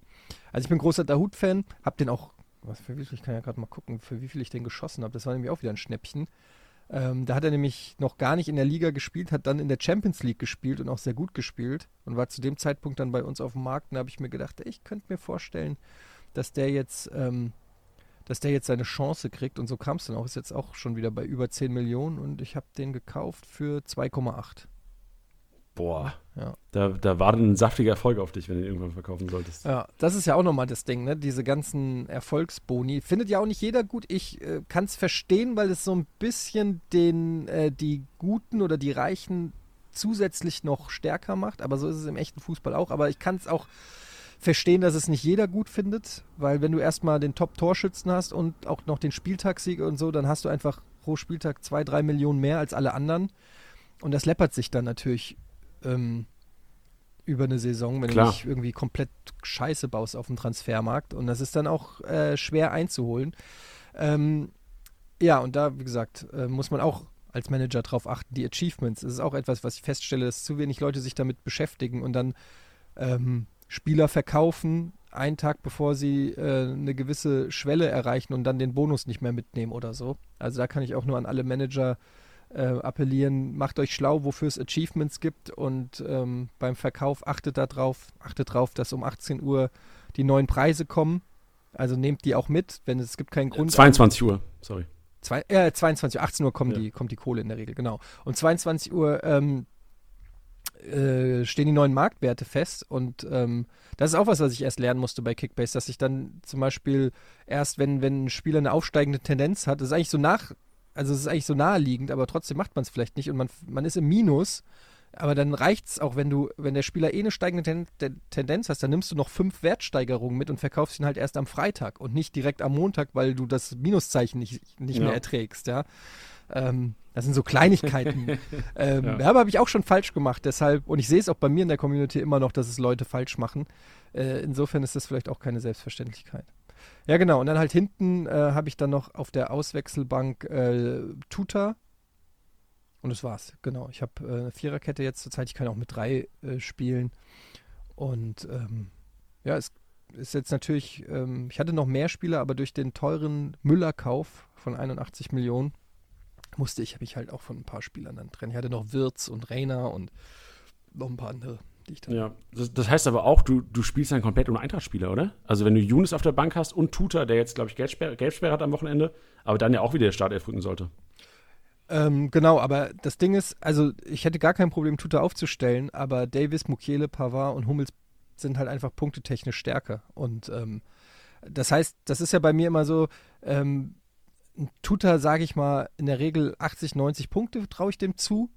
Also ich bin großer Dahut-Fan, hab den auch, was für wie viel, ich kann ja gerade mal gucken, für wie viel ich den geschossen habe. Das war nämlich auch wieder ein Schnäppchen. Ähm, da hat er nämlich noch gar nicht in der Liga gespielt, hat dann in der Champions League gespielt und auch sehr gut gespielt und war zu dem Zeitpunkt dann bei uns auf dem Markt. Und da habe ich mir gedacht, ey, ich könnte mir vorstellen, dass der jetzt ähm, dass der jetzt seine Chance kriegt. Und so kam es dann auch. Ist jetzt auch schon wieder bei über 10 Millionen und ich habe den gekauft für 2,8. Boah, ja. da, da war ein saftiger Erfolg auf dich, wenn du ihn irgendwann verkaufen solltest. Ja, das ist ja auch nochmal das Ding, ne? Diese ganzen Erfolgsboni. Findet ja auch nicht jeder gut. Ich äh, kann es verstehen, weil es so ein bisschen den, äh, die Guten oder die Reichen zusätzlich noch stärker macht. Aber so ist es im echten Fußball auch. Aber ich kann es auch verstehen, dass es nicht jeder gut findet, weil wenn du erstmal den Top-Torschützen hast und auch noch den Spieltagssieg und so, dann hast du einfach pro Spieltag zwei, drei Millionen mehr als alle anderen. Und das läppert sich dann natürlich ähm, über eine Saison, wenn Klar. du nicht irgendwie komplett Scheiße baust auf dem Transfermarkt. Und das ist dann auch äh, schwer einzuholen. Ähm, ja, und da, wie gesagt, äh, muss man auch als Manager drauf achten. Die Achievements, das ist auch etwas, was ich feststelle, dass zu wenig Leute sich damit beschäftigen und dann ähm, Spieler verkaufen, einen Tag bevor sie äh, eine gewisse Schwelle erreichen und dann den Bonus nicht mehr mitnehmen oder so. Also da kann ich auch nur an alle Manager äh, appellieren, macht euch schlau, wofür es Achievements gibt und ähm, beim Verkauf achtet darauf, achtet darauf, dass um 18 Uhr die neuen Preise kommen. Also nehmt die auch mit, wenn es, es gibt keinen Grund. 22 Uhr, sorry. Zwei, äh, 22 Uhr, 18 Uhr kommt, ja. die, kommt die Kohle in der Regel, genau. Und 22 Uhr ähm, äh, stehen die neuen Marktwerte fest und ähm, das ist auch was, was ich erst lernen musste bei Kickbase, dass ich dann zum Beispiel erst, wenn, wenn ein Spieler eine aufsteigende Tendenz hat, das ist eigentlich so nach, also es ist eigentlich so naheliegend, aber trotzdem macht man es vielleicht nicht und man, man ist im Minus, aber dann reicht es auch, wenn du, wenn der Spieler eh eine steigende Ten Tendenz hast, dann nimmst du noch fünf Wertsteigerungen mit und verkaufst ihn halt erst am Freitag und nicht direkt am Montag, weil du das Minuszeichen nicht, nicht ja. mehr erträgst, ja. Ähm, das sind so Kleinigkeiten. *laughs* ähm, ja. aber habe ich auch schon falsch gemacht. Deshalb, und ich sehe es auch bei mir in der Community immer noch, dass es Leute falsch machen. Äh, insofern ist das vielleicht auch keine Selbstverständlichkeit. Ja, genau. Und dann halt hinten äh, habe ich dann noch auf der Auswechselbank äh, Tuta. Und das war's. Genau. Ich habe äh, eine Viererkette jetzt zurzeit. Ich kann auch mit drei äh, spielen. Und ähm, ja, es ist jetzt natürlich, ähm, ich hatte noch mehr Spieler, aber durch den teuren Müller-Kauf von 81 Millionen musste ich mich halt auch von ein paar Spielern dann trennen. Ich hatte noch Wirtz und Rainer und noch ein paar andere, die ich dann. Ja, das, das heißt aber auch, du, du spielst dann komplett ohne Eintracht-Spieler, oder? Also wenn du Younes auf der Bank hast und Tuta, der jetzt, glaube ich, Gelbsperre, Gelbsperre hat am Wochenende, aber dann ja auch wieder der Startelf rücken sollte. Ähm, genau, aber das Ding ist, also ich hätte gar kein Problem, Tuta aufzustellen, aber Davis, Mukiele, Pavard und Hummels sind halt einfach punktetechnisch stärker. Und ähm, das heißt, das ist ja bei mir immer so, ähm, tut er, sage ich mal, in der Regel 80, 90 Punkte, traue ich dem zu.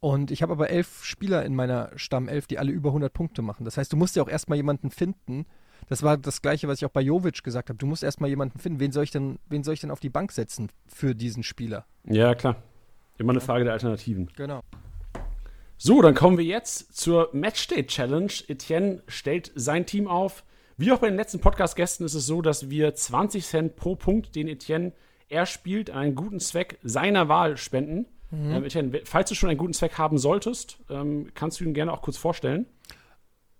Und ich habe aber elf Spieler in meiner Stammelf, die alle über 100 Punkte machen. Das heißt, du musst ja auch erstmal jemanden finden. Das war das Gleiche, was ich auch bei Jovic gesagt habe. Du musst erstmal jemanden finden. Wen soll ich denn, wen soll ich denn auf die Bank setzen für diesen Spieler? Ja, klar. Immer eine Frage der Alternativen. Genau. So, dann kommen wir jetzt zur Matchday Challenge. Etienne stellt sein Team auf. Wie auch bei den letzten Podcast-Gästen ist es so, dass wir 20 Cent pro Punkt, den Etienne er spielt, an einen guten Zweck seiner Wahl spenden. Mhm. Ähm, falls du schon einen guten Zweck haben solltest, ähm, kannst du ihn gerne auch kurz vorstellen.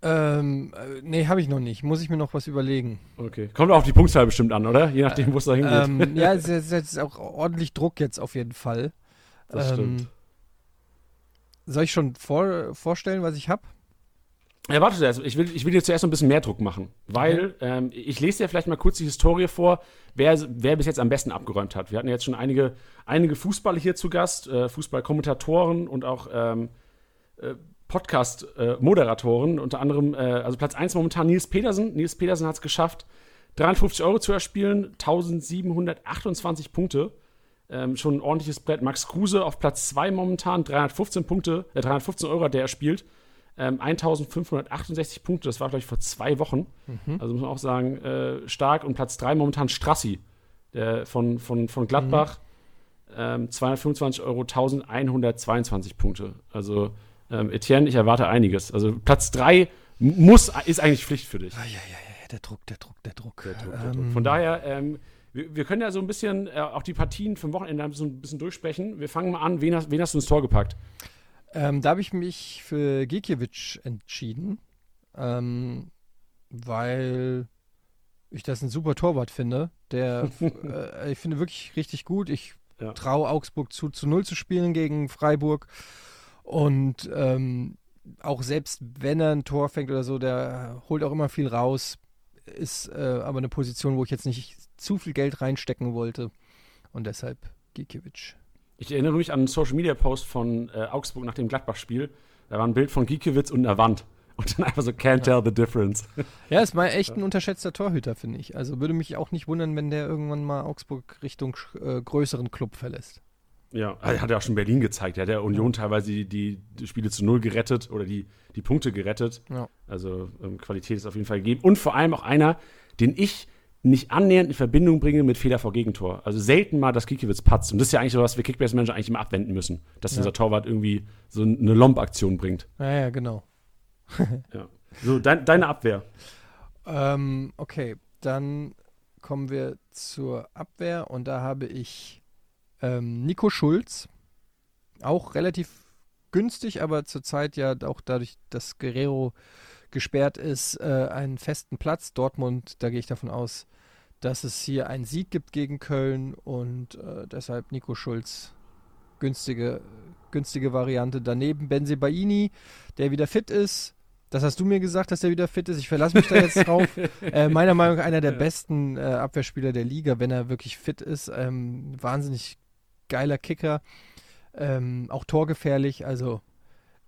Ähm, äh, nee, habe ich noch nicht. Muss ich mir noch was überlegen. Okay. Kommt auch auf die Punktzahl bestimmt an, oder? Je nachdem, wo es da hingeht. Ähm, ja, es ist, ist, auch ordentlich Druck jetzt auf jeden Fall. Das ähm, stimmt. Soll ich schon vor, vorstellen, was ich habe? Ja, warte zuerst. Ich will, ich will dir zuerst noch ein bisschen mehr Druck machen, weil mhm. ähm, ich lese dir vielleicht mal kurz die Historie vor, wer, wer bis jetzt am besten abgeräumt hat. Wir hatten jetzt schon einige, einige Fußballer hier zu Gast, äh, Fußballkommentatoren und auch ähm, äh, Podcast-Moderatoren, unter anderem, äh, also Platz 1 momentan Nils Petersen. Nils Petersen hat es geschafft, 350 Euro zu erspielen, 1728 Punkte. Ähm, schon ein ordentliches Brett. Max Kruse auf Platz 2 momentan, 315 Punkte, äh, 315 Euro hat der erspielt. Ähm, 1568 Punkte, das war, glaube ich, vor zwei Wochen. Mhm. Also muss man auch sagen, äh, stark. Und Platz 3 momentan Strassi der von, von, von Gladbach. Mhm. Ähm, 225 Euro, 1122 Punkte. Also ähm, Etienne, ich erwarte einiges. Also Platz 3 muss, ist eigentlich Pflicht für dich. Ja, ja, ja, der Druck, der Druck, der Druck. Der Druck, der Druck. Ähm. Von daher, ähm, wir, wir, können ja so ein bisschen äh, auch die Partien vom Wochenende so ein bisschen durchsprechen. Wir fangen mal an. Wen hast, wen hast du ins Tor gepackt? Ähm, da habe ich mich für Gikiewicz entschieden, ähm, weil ich das ein super Torwart finde. Der, *laughs* äh, ich finde wirklich richtig gut. Ich ja. traue Augsburg zu, zu Null zu spielen gegen Freiburg. Und ähm, auch selbst wenn er ein Tor fängt oder so, der holt auch immer viel raus. Ist äh, aber eine Position, wo ich jetzt nicht zu viel Geld reinstecken wollte. Und deshalb Gikiewicz. Ich erinnere mich an einen Social Media Post von äh, Augsburg nach dem Gladbach-Spiel. Da war ein Bild von Gikiewicz und einer Wand. Und dann einfach so, can't tell the difference. *laughs* Ja, ist mal echt ein unterschätzter Torhüter, finde ich. Also würde mich auch nicht wundern, wenn der irgendwann mal Augsburg Richtung äh, größeren Club verlässt. Ja, er hat ja auch schon Berlin gezeigt. Er hat der Union teilweise die, die, die, Spiele zu Null gerettet oder die, die Punkte gerettet. Ja. Also ähm, Qualität ist auf jeden Fall gegeben. Und vor allem auch einer, den ich nicht annähernd in Verbindung bringe mit Fehler vor Gegentor. Also selten mal, dass Kikiewicz patzt. Und das ist ja eigentlich so, was wir Kickbase-Manager eigentlich immer abwenden müssen. Dass ja. unser Torwart irgendwie so eine Lomb-Aktion bringt. Ja, ja, genau *laughs* ja. So, dein, deine Abwehr. Ähm, okay, dann kommen wir zur Abwehr und da habe ich ähm, Nico Schulz. Auch relativ günstig, aber zurzeit ja auch dadurch, dass Guerrero gesperrt ist, äh, einen festen Platz. Dortmund, da gehe ich davon aus, dass es hier einen Sieg gibt gegen Köln und äh, deshalb Nico Schulz günstige, günstige Variante. Daneben Benze Baini, der wieder fit ist. Das hast du mir gesagt, dass er wieder fit ist. Ich verlasse mich da jetzt *laughs* drauf. Äh, meiner Meinung nach einer der ja. besten äh, Abwehrspieler der Liga, wenn er wirklich fit ist. Ähm, wahnsinnig geiler Kicker. Ähm, auch torgefährlich. Also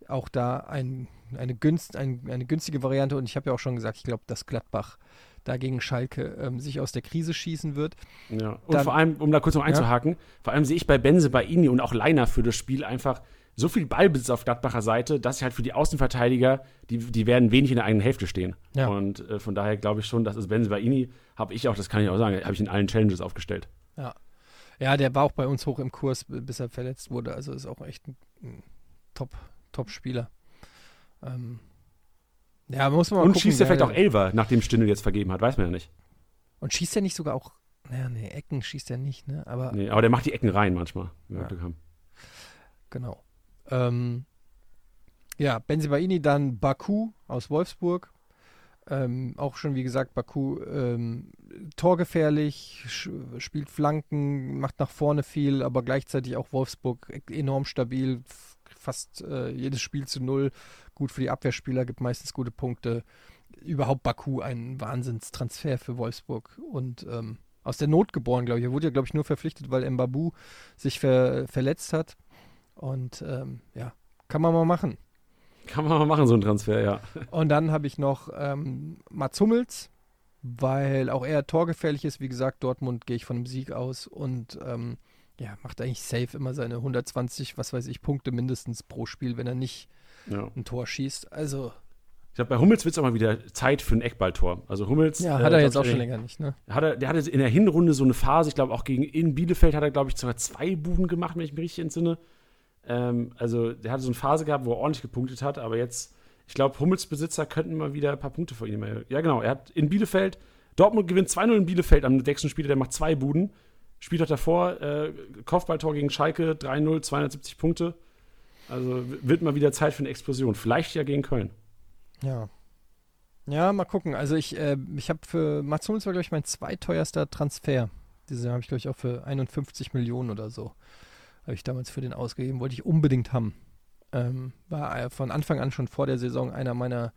auch da ein, eine, günst, ein, eine günstige Variante. Und ich habe ja auch schon gesagt, ich glaube, dass Gladbach dagegen Schalke ähm, sich aus der Krise schießen wird. Ja, und Dann, vor allem, um da kurz noch einzuhaken, ja? vor allem sehe ich bei Benze, bei Ini und auch Leiner für das Spiel einfach so viel Ballbesitz auf Gladbacher Seite, dass halt für die Außenverteidiger, die, die werden wenig in der eigenen Hälfte stehen. Ja. Und äh, von daher glaube ich schon, dass es Benze Baini, habe ich auch, das kann ich auch sagen, habe ich in allen Challenges aufgestellt. Ja. Ja, der war auch bei uns hoch im Kurs, bis er verletzt wurde. Also ist auch echt ein, ein Top, Top-Spieler. Ähm, ja, muss man mal Und gucken, schießt er vielleicht auch Elver, nachdem Stindl jetzt vergeben hat, weiß man ja nicht. Und schießt er nicht sogar auch, naja, nee, Ecken schießt er nicht, ne? Aber, nee, aber der macht die Ecken rein manchmal, wenn wir Glück haben. Genau. Ähm, ja, Benzibaini, dann Baku aus Wolfsburg. Ähm, auch schon, wie gesagt, Baku ähm, torgefährlich, spielt Flanken, macht nach vorne viel, aber gleichzeitig auch Wolfsburg enorm stabil, fast äh, jedes Spiel zu null, gut für die Abwehrspieler, gibt meistens gute Punkte. Überhaupt Baku ein Wahnsinnstransfer für Wolfsburg und ähm, aus der Not geboren, glaube ich. Er wurde ja, glaube ich, nur verpflichtet, weil Mbabu sich ver verletzt hat. Und ähm, ja, kann man mal machen. Kann man mal machen, so ein Transfer, ja. Und dann habe ich noch ähm, Mats Hummels, weil auch er torgefährlich ist. Wie gesagt, Dortmund gehe ich von einem Sieg aus und ähm, ja, macht eigentlich safe immer seine 120, was weiß ich, Punkte mindestens pro Spiel, wenn er nicht ja. ein Tor schießt. Also. Ich glaube, bei Hummels wird es auch mal wieder Zeit für ein Eckballtor. Also Hummels. Ja, hat er äh, jetzt auch schon länger nicht, ne? Hat er, der hatte in der Hinrunde so eine Phase, ich glaube auch gegen in Bielefeld hat er, glaube ich, sogar zwei Buden gemacht, wenn ich mich richtig entsinne. Ähm, also der hatte so eine Phase gehabt, wo er ordentlich gepunktet hat, aber jetzt, ich glaube, Hummels Besitzer könnten mal wieder ein paar Punkte vor ihm. Ja, genau, er hat in Bielefeld, Dortmund gewinnt 2-0 in Bielefeld am nächsten Spiel, der macht zwei Buden. Spielt hat davor, äh, Kopfballtor gegen Schalke, 3-0, 270 Punkte. Also wird mal wieder Zeit für eine Explosion. Vielleicht ja gegen Köln. Ja. Ja, mal gucken. Also ich, äh, ich habe für Mats Hummels war, glaube ich, mein zweiteuerster Transfer. Diese habe ich, glaube ich, auch für 51 Millionen oder so habe ich damals für den ausgegeben, wollte ich unbedingt haben. Ähm, war von Anfang an schon vor der Saison einer meiner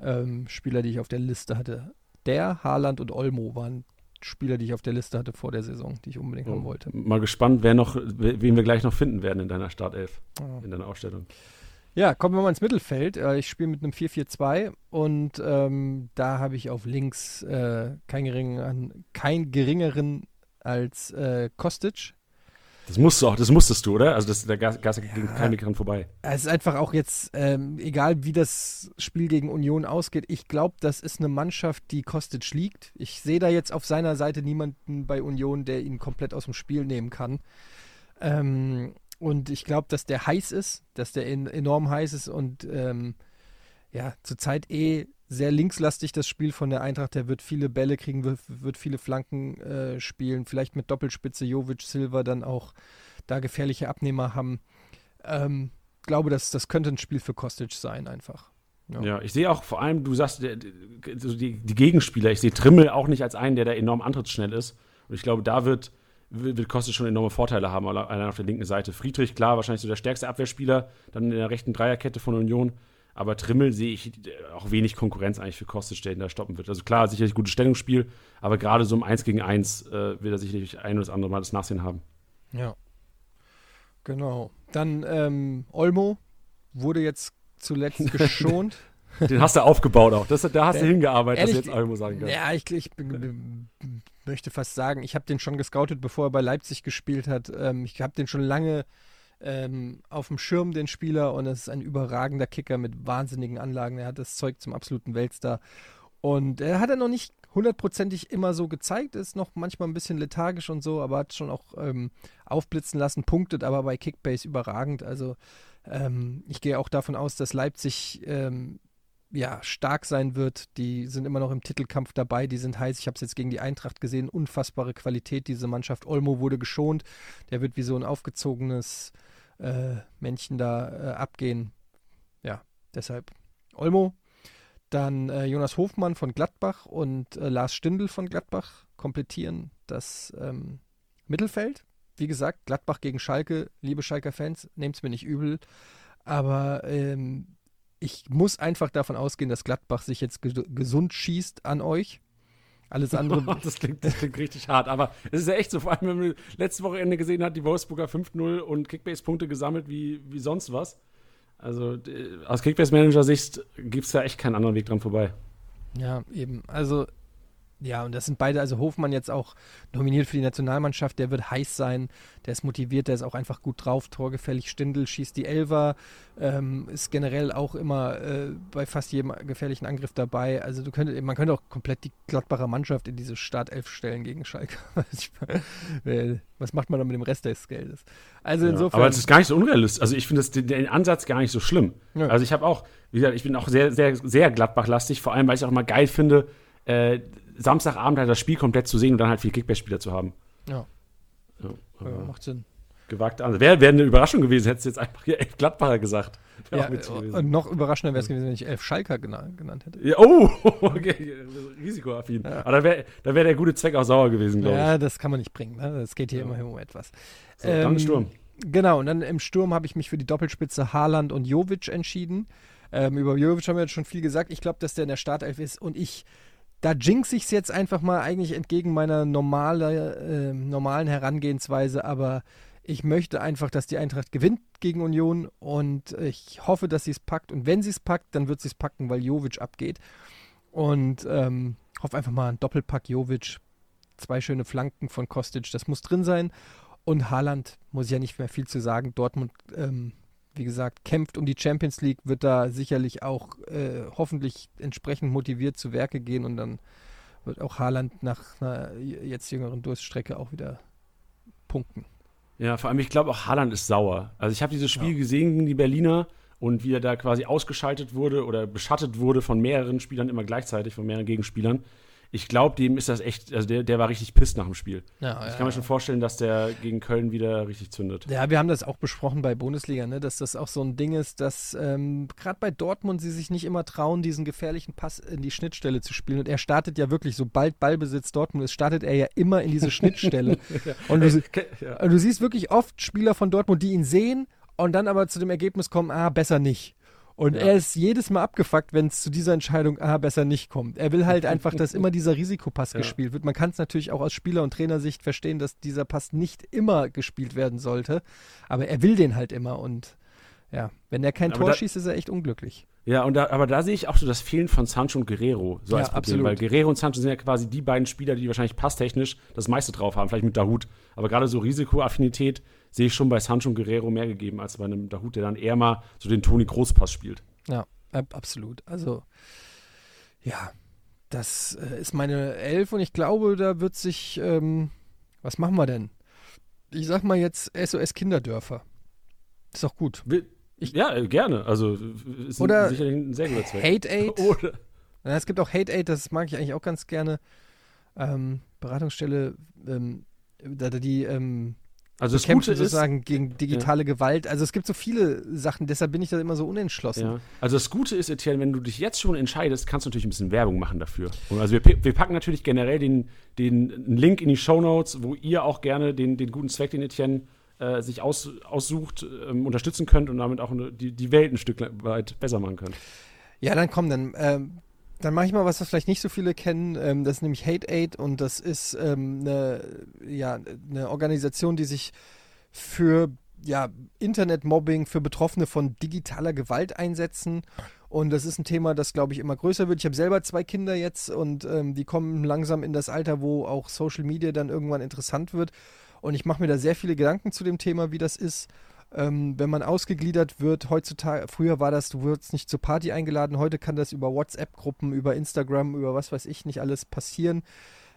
ähm, Spieler, die ich auf der Liste hatte. Der, Haaland und Olmo waren Spieler, die ich auf der Liste hatte vor der Saison, die ich unbedingt oh, haben wollte. Mal gespannt, wer noch, wen wir gleich noch finden werden in deiner Startelf, oh. in deiner Ausstellung. Ja, kommen wir mal ins Mittelfeld. Äh, ich spiele mit einem 4-4-2 und ähm, da habe ich auf links äh, keinen, geringeren, kein geringeren als äh, Kostic. Das musst du auch, das musstest du, oder? Also das, der Gas, Gas ging kein Weg dran vorbei. Es ist einfach auch jetzt, ähm, egal wie das Spiel gegen Union ausgeht, ich glaube, das ist eine Mannschaft, die Kostic liegt. Ich sehe da jetzt auf seiner Seite niemanden bei Union, der ihn komplett aus dem Spiel nehmen kann. Ähm, und ich glaube, dass der heiß ist, dass der in, enorm heiß ist und ähm, ja, zurzeit eh sehr linkslastig das Spiel von der Eintracht. Der wird viele Bälle kriegen, wird, wird viele Flanken äh, spielen, vielleicht mit Doppelspitze Jovic, Silva dann auch da gefährliche Abnehmer haben. Ähm, glaube, dass das könnte ein Spiel für Kostic sein, einfach. Ja. ja, ich sehe auch vor allem, du sagst, die, die Gegenspieler, ich sehe Trimmel auch nicht als einen, der da enorm antrittsschnell ist. Und ich glaube, da wird wird Kostic schon enorme Vorteile haben, allein auf der linken Seite. Friedrich, klar, wahrscheinlich so der stärkste Abwehrspieler, dann in der rechten Dreierkette von Union. Aber Trimmel sehe ich auch wenig Konkurrenz eigentlich für Kostic, der ihn da stoppen wird. Also klar, sicherlich gutes Stellungsspiel, aber gerade so im 1 gegen 1 äh, wird er sicherlich ein oder das andere Mal das Nachsehen haben. Ja. Genau. Dann ähm, Olmo wurde jetzt zuletzt *laughs* geschont. Den hast du aufgebaut auch. Das, da hast du hingearbeitet, ehrlich, dass du jetzt Olmo sagen kannst. Ja, ich, ich bin, möchte fast sagen, ich habe den schon gescoutet, bevor er bei Leipzig gespielt hat. Ähm, ich habe den schon lange ähm, auf dem Schirm, den Spieler, und es ist ein überragender Kicker mit wahnsinnigen Anlagen. Er hat das Zeug zum absoluten Weltstar. Und er hat er noch nicht hundertprozentig immer so gezeigt, ist noch manchmal ein bisschen lethargisch und so, aber hat schon auch ähm, aufblitzen lassen, punktet aber bei Kickbase überragend. Also ähm, ich gehe auch davon aus, dass Leipzig ähm, ja, stark sein wird. Die sind immer noch im Titelkampf dabei, die sind heiß. Ich habe es jetzt gegen die Eintracht gesehen. Unfassbare Qualität, diese Mannschaft. Olmo wurde geschont. Der wird wie so ein aufgezogenes äh, Männchen da äh, abgehen. Ja, deshalb Olmo. Dann äh, Jonas Hofmann von Gladbach und äh, Lars Stindl von Gladbach komplettieren das ähm, Mittelfeld. Wie gesagt, Gladbach gegen Schalke. Liebe Schalker-Fans, nehmt es mir nicht übel. Aber ähm, ich muss einfach davon ausgehen, dass Gladbach sich jetzt gesund schießt an euch. Alles andere. *laughs* das, klingt, das klingt richtig hart, aber es ist ja echt so, vor allem, wenn man letzte Wochenende gesehen hat, die Wolfsburger 5-0 und Kickbase-Punkte gesammelt wie, wie sonst was. Also aus Kickbase-Manager-Sicht gibt es da echt keinen anderen Weg dran vorbei. Ja, eben. Also ja, und das sind beide, also Hofmann jetzt auch nominiert für die Nationalmannschaft, der wird heiß sein, der ist motiviert, der ist auch einfach gut drauf, torgefällig, Stindel schießt die Elfer, ähm, ist generell auch immer äh, bei fast jedem gefährlichen Angriff dabei. Also du könntest, man könnte auch komplett die Gladbacher Mannschaft in diese Startelf stellen gegen Schalke. *laughs* Was macht man dann mit dem Rest des Geldes? Also ja, insofern. Aber es ist gar nicht so unrealistisch. Also ich finde den Ansatz gar nicht so schlimm. Ja. Also ich habe auch, wie gesagt, ich bin auch sehr, sehr, sehr Gladbach-lastig, vor allem weil ich auch immer geil finde, äh, Samstagabend halt das Spiel komplett zu sehen und dann halt viele Kickback-Spieler zu haben. Ja. ja, ja macht Sinn. Gewagte Ansatz. Wäre wär eine Überraschung gewesen, hättest du jetzt einfach hier elf Gladbacher gesagt. Ja, und noch überraschender wäre es gewesen, wenn ich elf Schalker genannt, genannt hätte. Ja, oh, *laughs* okay, risikoaffin. Ja. Aber da wäre da wär der gute Zweck auch sauer gewesen, glaube ich. Ja, das kann man nicht bringen. Ne? Das geht hier immerhin um etwas. So, ähm, dann Sturm. Genau, und dann im Sturm habe ich mich für die Doppelspitze Haaland und Jovic entschieden. Ähm, über Jovic haben wir jetzt schon viel gesagt. Ich glaube, dass der in der Startelf ist und ich da jinx ich es jetzt einfach mal eigentlich entgegen meiner normale, äh, normalen Herangehensweise, aber ich möchte einfach, dass die Eintracht gewinnt gegen Union und ich hoffe, dass sie es packt. Und wenn sie es packt, dann wird sie es packen, weil Jovic abgeht. Und ähm, hoffe einfach mal ein Doppelpack Jovic, zwei schöne Flanken von Kostic, das muss drin sein. Und Haaland, muss ich ja nicht mehr viel zu sagen, Dortmund ähm, wie gesagt, kämpft um die Champions League, wird da sicherlich auch äh, hoffentlich entsprechend motiviert zu Werke gehen und dann wird auch Haaland nach einer jetzt jüngeren Durststrecke auch wieder punkten. Ja, vor allem, ich glaube auch Haaland ist sauer. Also ich habe dieses Spiel ja. gesehen gegen die Berliner und wie er da quasi ausgeschaltet wurde oder beschattet wurde von mehreren Spielern immer gleichzeitig, von mehreren Gegenspielern ich glaube, dem ist das echt, also der, der war richtig pisst nach dem Spiel. Ja, ich kann mir schon vorstellen, dass der gegen Köln wieder richtig zündet. Ja, wir haben das auch besprochen bei Bundesliga, ne, dass das auch so ein Ding ist, dass ähm, gerade bei Dortmund sie sich nicht immer trauen, diesen gefährlichen Pass in die Schnittstelle zu spielen. Und er startet ja wirklich, sobald Ballbesitz Dortmund ist, startet er ja immer in diese Schnittstelle. *laughs* und, du, ja. und du siehst wirklich oft Spieler von Dortmund, die ihn sehen und dann aber zu dem Ergebnis kommen, ah, besser nicht. Und ja. er ist jedes Mal abgefuckt, wenn es zu dieser Entscheidung, ah, besser nicht kommt. Er will halt einfach, dass immer dieser Risikopass ja. gespielt wird. Man kann es natürlich auch aus Spieler- und Trainersicht verstehen, dass dieser Pass nicht immer gespielt werden sollte. Aber er will den halt immer und Ja, wenn er kein Aber Tor da- schießt, ist er echt unglücklich. Ja, und da, aber da sehe ich auch so das Fehlen von Sancho und Guerrero so Ja, als Problem, absolut. weil Guerrero und Sancho sind ja quasi die beiden Spieler, die wahrscheinlich passtechnisch das meiste drauf haben, vielleicht mit Dahut. Aber gerade so Risikoaffinität sehe ich schon bei Sancho und Guerrero mehr gegeben als bei einem Dahut, der dann eher mal so den Toni Großpass spielt. Ja, ab- absolut. Also, ja, das äh, ist meine Elf und ich glaube, da wird sich, ähm, was machen wir denn? Ich sag mal jetzt SOS Kinderdörfer. Ist doch gut. Will- Ich- ja, äh, gerne. Also ist ein, Oder sicherlich ein sehr guter Zweck. Hate Aid. *laughs* Oder, Ja, es gibt auch Hate Aid, das mag ich eigentlich auch ganz gerne. Ähm, Beratungsstelle, ähm, da die ähm, also das Gute ist, sozusagen gegen digitale Gewalt. Also es gibt so viele Sachen, deshalb bin ich da immer so unentschlossen. Ja. Also das Gute ist, Etienne, wenn du dich jetzt schon entscheidest, kannst du natürlich ein bisschen Werbung machen dafür. Und also wir, wir packen natürlich generell den, den Link in die Shownotes, wo ihr auch gerne den, den guten Zweck, den Etienne äh, sich aus, aussucht, ähm, unterstützen könnt und damit auch eine, die, die Welt ein Stück weit besser machen könnt. Ja, dann komm, dann, ähm, dann mache ich mal was, was vielleicht nicht so viele kennen. Ähm, das ist nämlich Hate Aid und das ist ähm, eine, ja, eine Organisation, die sich für ja, Internetmobbing, für Betroffene von digitaler Gewalt einsetzen. Und das ist ein Thema, das, glaube ich, immer größer wird. Ich habe selber zwei Kinder jetzt und ähm, die kommen langsam in das Alter, wo auch Social Media dann irgendwann interessant wird. Und ich mache mir da sehr viele Gedanken zu dem Thema, wie das ist ähm, wenn man ausgegliedert wird, heutzutage, früher war das, du wurdest nicht zur Party eingeladen, heute kann das über WhatsApp-Gruppen, über Instagram, über was weiß ich nicht alles passieren.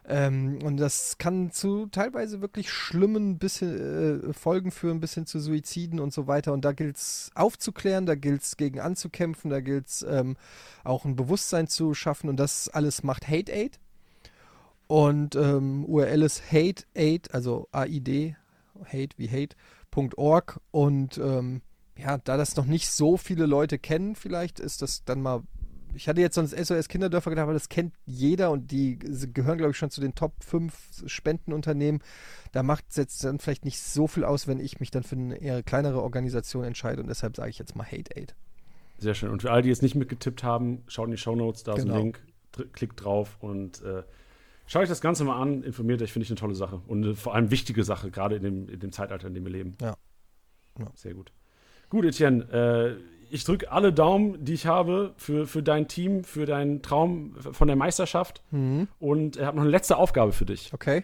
Ähm, und das kann zu teilweise wirklich schlimmen bisschen, äh, Folgen führen, bis hin zu Suiziden und so weiter. Und da gilt es aufzuklären, da gilt es gegen anzukämpfen, da gilt es ähm, auch ein Bewusstsein zu schaffen. Und das alles macht Hate Aid. Und ähm, URL ist Hate Aid, also AID, Hate wie Hate.org. Und ähm, ja, da das noch nicht so viele Leute kennen, vielleicht ist das dann mal. Ich hatte jetzt sonst SOS Kinderdörfer gedacht, aber das kennt jeder und die gehören, glaube ich, schon zu den Top 5 Spendenunternehmen. Da macht es jetzt dann vielleicht nicht so viel aus, wenn ich mich dann für eine eher kleinere Organisation entscheide und deshalb sage ich jetzt mal Hate Aid. Sehr schön. Und für alle, die jetzt nicht mitgetippt haben, schaut in die Shownotes, da ist Genau. ein Link, dr- klickt drauf und äh, schaut euch das Ganze mal an, informiert euch, finde ich eine tolle Sache. Und eine vor allem wichtige Sache, gerade in dem, in dem Zeitalter, in dem wir leben. Ja. Ja. Sehr gut. Gut, Etienne, äh, ich drücke alle Daumen, die ich habe, für, für dein Team, für deinen Traum von der Meisterschaft Mhm. und habe noch eine letzte Aufgabe für dich. Okay.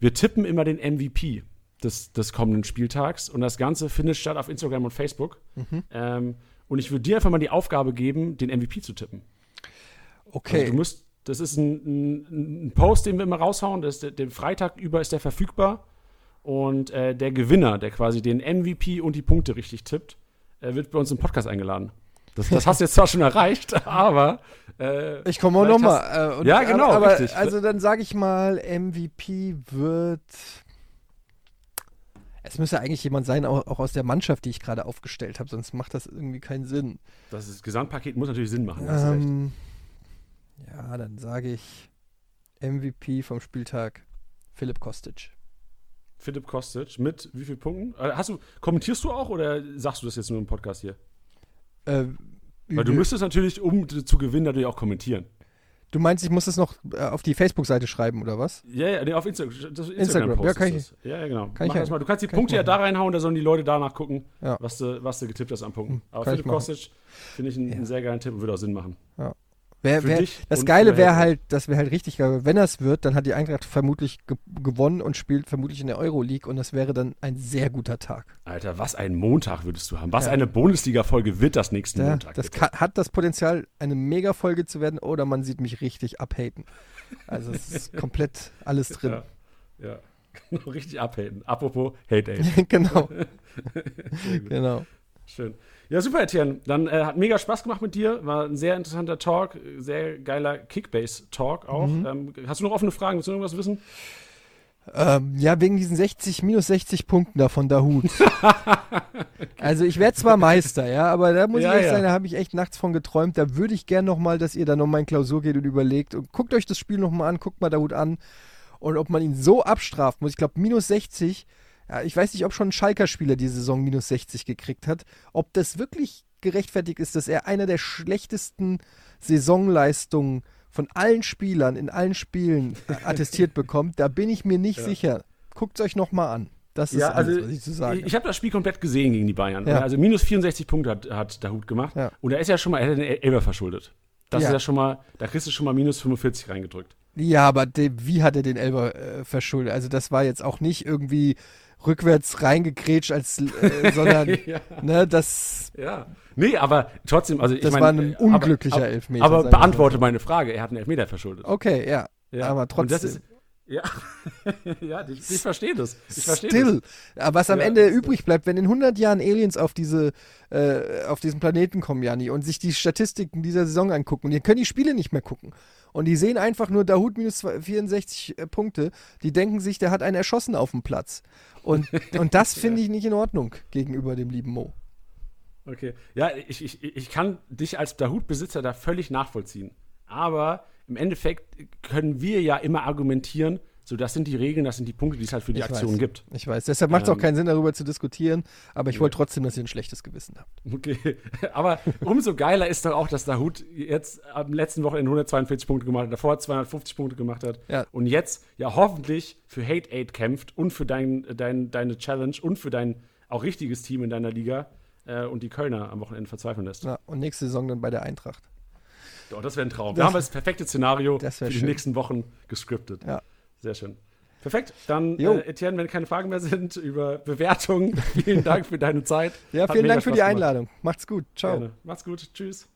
Wir tippen immer den MVP des, des kommenden Spieltags und das Ganze findet statt auf Instagram und Facebook. Mhm. Ähm, und ich würde dir einfach mal die Aufgabe geben, den MVP zu tippen. Okay. Also du musst, das ist ein, ein, ein Post, den wir immer raushauen. Das ist den Freitag über ist der verfügbar. Und äh, der Gewinner, der quasi den MVP und die Punkte richtig tippt, äh, wird bei uns im Podcast eingeladen. Das, das hast du jetzt zwar schon erreicht, *laughs* aber äh, Ich komme auch nochmal. Äh, Ja, genau, Aber, richtig. also dann sage ich mal, MVP wird. Es müsste eigentlich jemand sein, auch, auch aus der Mannschaft, die ich gerade aufgestellt habe, sonst macht das irgendwie keinen Sinn. das ist, Gesamtpaket muss natürlich Sinn machen. da hast du recht. Ähm, ja, dann sage ich MVP vom Spieltag Philipp Kostic. Philipp Kostic mit wie vielen Punkten? Äh, Hast du, kommentierst du auch oder sagst du das jetzt nur im Podcast hier? Äh, Weil du müsstest natürlich, um zu gewinnen, natürlich auch kommentieren. du meinst, ich muss das noch äh, auf die Facebook-Seite schreiben, oder was? Ja, ja, nee, auf Insta das Instagram, Instagram. ja, kann ich- das. Ja, ja, genau. kann ich Mach das ja- mal. Du kannst die kann ich Punkte ja da reinhauen, da sollen die Leute danach gucken, Ja. was, du, was du getippt hast an Punkten. Hm, Aber kann ich Philipp. Kostic finde ich einen, Ja. einen sehr geilen Tipp und würde auch Sinn machen. Wär, wär, das Geile wäre halt, das wäre halt richtig geil. Wenn das wird, dann hat die Eintracht vermutlich ge gewonnen und spielt vermutlich in der Euroleague und das wäre dann ein sehr guter Tag. Alter, was ein Montag würdest du haben. Was Ja. eine Bundesliga-Folge wird das nächsten Ja, Montag. das kann, hat das Potenzial, eine Mega-Folge zu werden oder man sieht mich richtig abhaten. Also es ist *laughs* komplett alles drin. Ja, ja. *laughs* Richtig abhaten. Apropos Hate Aid. *laughs* genau, genau. Schön. Ja, super, Etienne. Dann äh, hat mega Spaß gemacht mit dir. War ein sehr interessanter Talk. Sehr geiler Kickbase-Talk auch. Mhm. Ähm, hast du noch offene Fragen? Willst du irgendwas wissen? Ähm, ja, wegen diesen 60, minus 60 Punkten da von Dahut. *laughs* Also ich werde zwar Meister, ja, aber da muss Ja, ich echt ja. sagen, da habe ich echt nachts von geträumt. Da würde ich gern nochmal, dass ihr da nochmal in Klausur geht und überlegt und guckt euch das Spiel nochmal an, guckt mal Dahut an und ob man ihn so abstrafen muss. Ich glaube, minus 60, ja, ich weiß nicht, ob schon ein Schalker-Spieler die Saison minus 60 gekriegt hat, ob das wirklich gerechtfertigt ist, dass er einer der schlechtesten Saisonleistungen von allen Spielern in allen Spielen *laughs* attestiert bekommt, da bin ich mir nicht Ja. sicher. Guckt es euch nochmal an. Das ist ja, alles, also was ich zu sagen ich, ich habe das Spiel komplett gesehen gegen die Bayern. Ja. Also minus 64 Punkte hat, hat Dahut gemacht. Ja. Und er ist ja schon mal, er hat den Elber verschuldet. Das Ja. ist ja schon mal, da kriegst du schon mal minus 45 reingedrückt. Ja, aber de, wie hat er den Elber äh, verschuldet? Also das war jetzt auch nicht irgendwie rückwärts reingegrätscht, als, äh, sondern *laughs* ja. ne, das, ja. Nee, aber trotzdem, also ich das meine. war ein äh, unglücklicher aber, Elfmeter. Aber beantworte so. meine Frage. Er hat einen Elfmeter verschuldet. Okay, ja. Ja. aber trotzdem. ist, ja, *laughs* ja, ich, ich verstehe das. Ich verstehe Still. Aber was am Ja, Ende übrig bleibt, wenn in 100 Jahren Aliens auf diese äh, auf diesen Planeten kommen, Jani, und sich die Statistiken dieser Saison angucken, und die können die Spiele nicht mehr gucken. Und die sehen einfach nur Dahut minus zwei- 64 äh, Punkte. Die denken sich, der hat einen erschossen auf dem Platz. Und, *laughs* und das finde ich nicht in Ordnung gegenüber dem lieben Mo. Okay. Ja, ich, ich, ich kann dich als Dahut-Besitzer da völlig nachvollziehen. Aber im Endeffekt können wir ja immer argumentieren, so das sind die Regeln, das sind die Punkte, die es halt für die Ich Aktion weiß. gibt. Ich weiß. Deshalb macht es auch Ähm, keinen Sinn, darüber zu diskutieren. Aber ich ja. wollte trotzdem, dass ihr ein schlechtes Gewissen habt. Okay, *laughs* aber umso geiler ist doch auch, dass Dahut jetzt am letzten Wochenende 142 Punkte gemacht hat, davor 250 Punkte gemacht hat Ja. und jetzt ja hoffentlich für Hate Aid kämpft und für dein, dein, deine Challenge und für dein auch richtiges Team in deiner Liga äh, und die Kölner am Wochenende verzweifeln lässt. Ja, und nächste Saison dann bei der Eintracht. Doch, das wäre ein Traum. Das- *laughs* da haben wir das perfekte Szenario für die schön. nächsten Wochen gescriptet. Ja. Sehr schön. Perfekt. Dann, äh, Etienne, wenn keine Fragen mehr sind über Bewertungen, *laughs* vielen Dank für deine Zeit. Ja, vielen Dank für die gemacht. Einladung. Macht's gut. Ciao. Gerne. Macht's gut. Tschüss.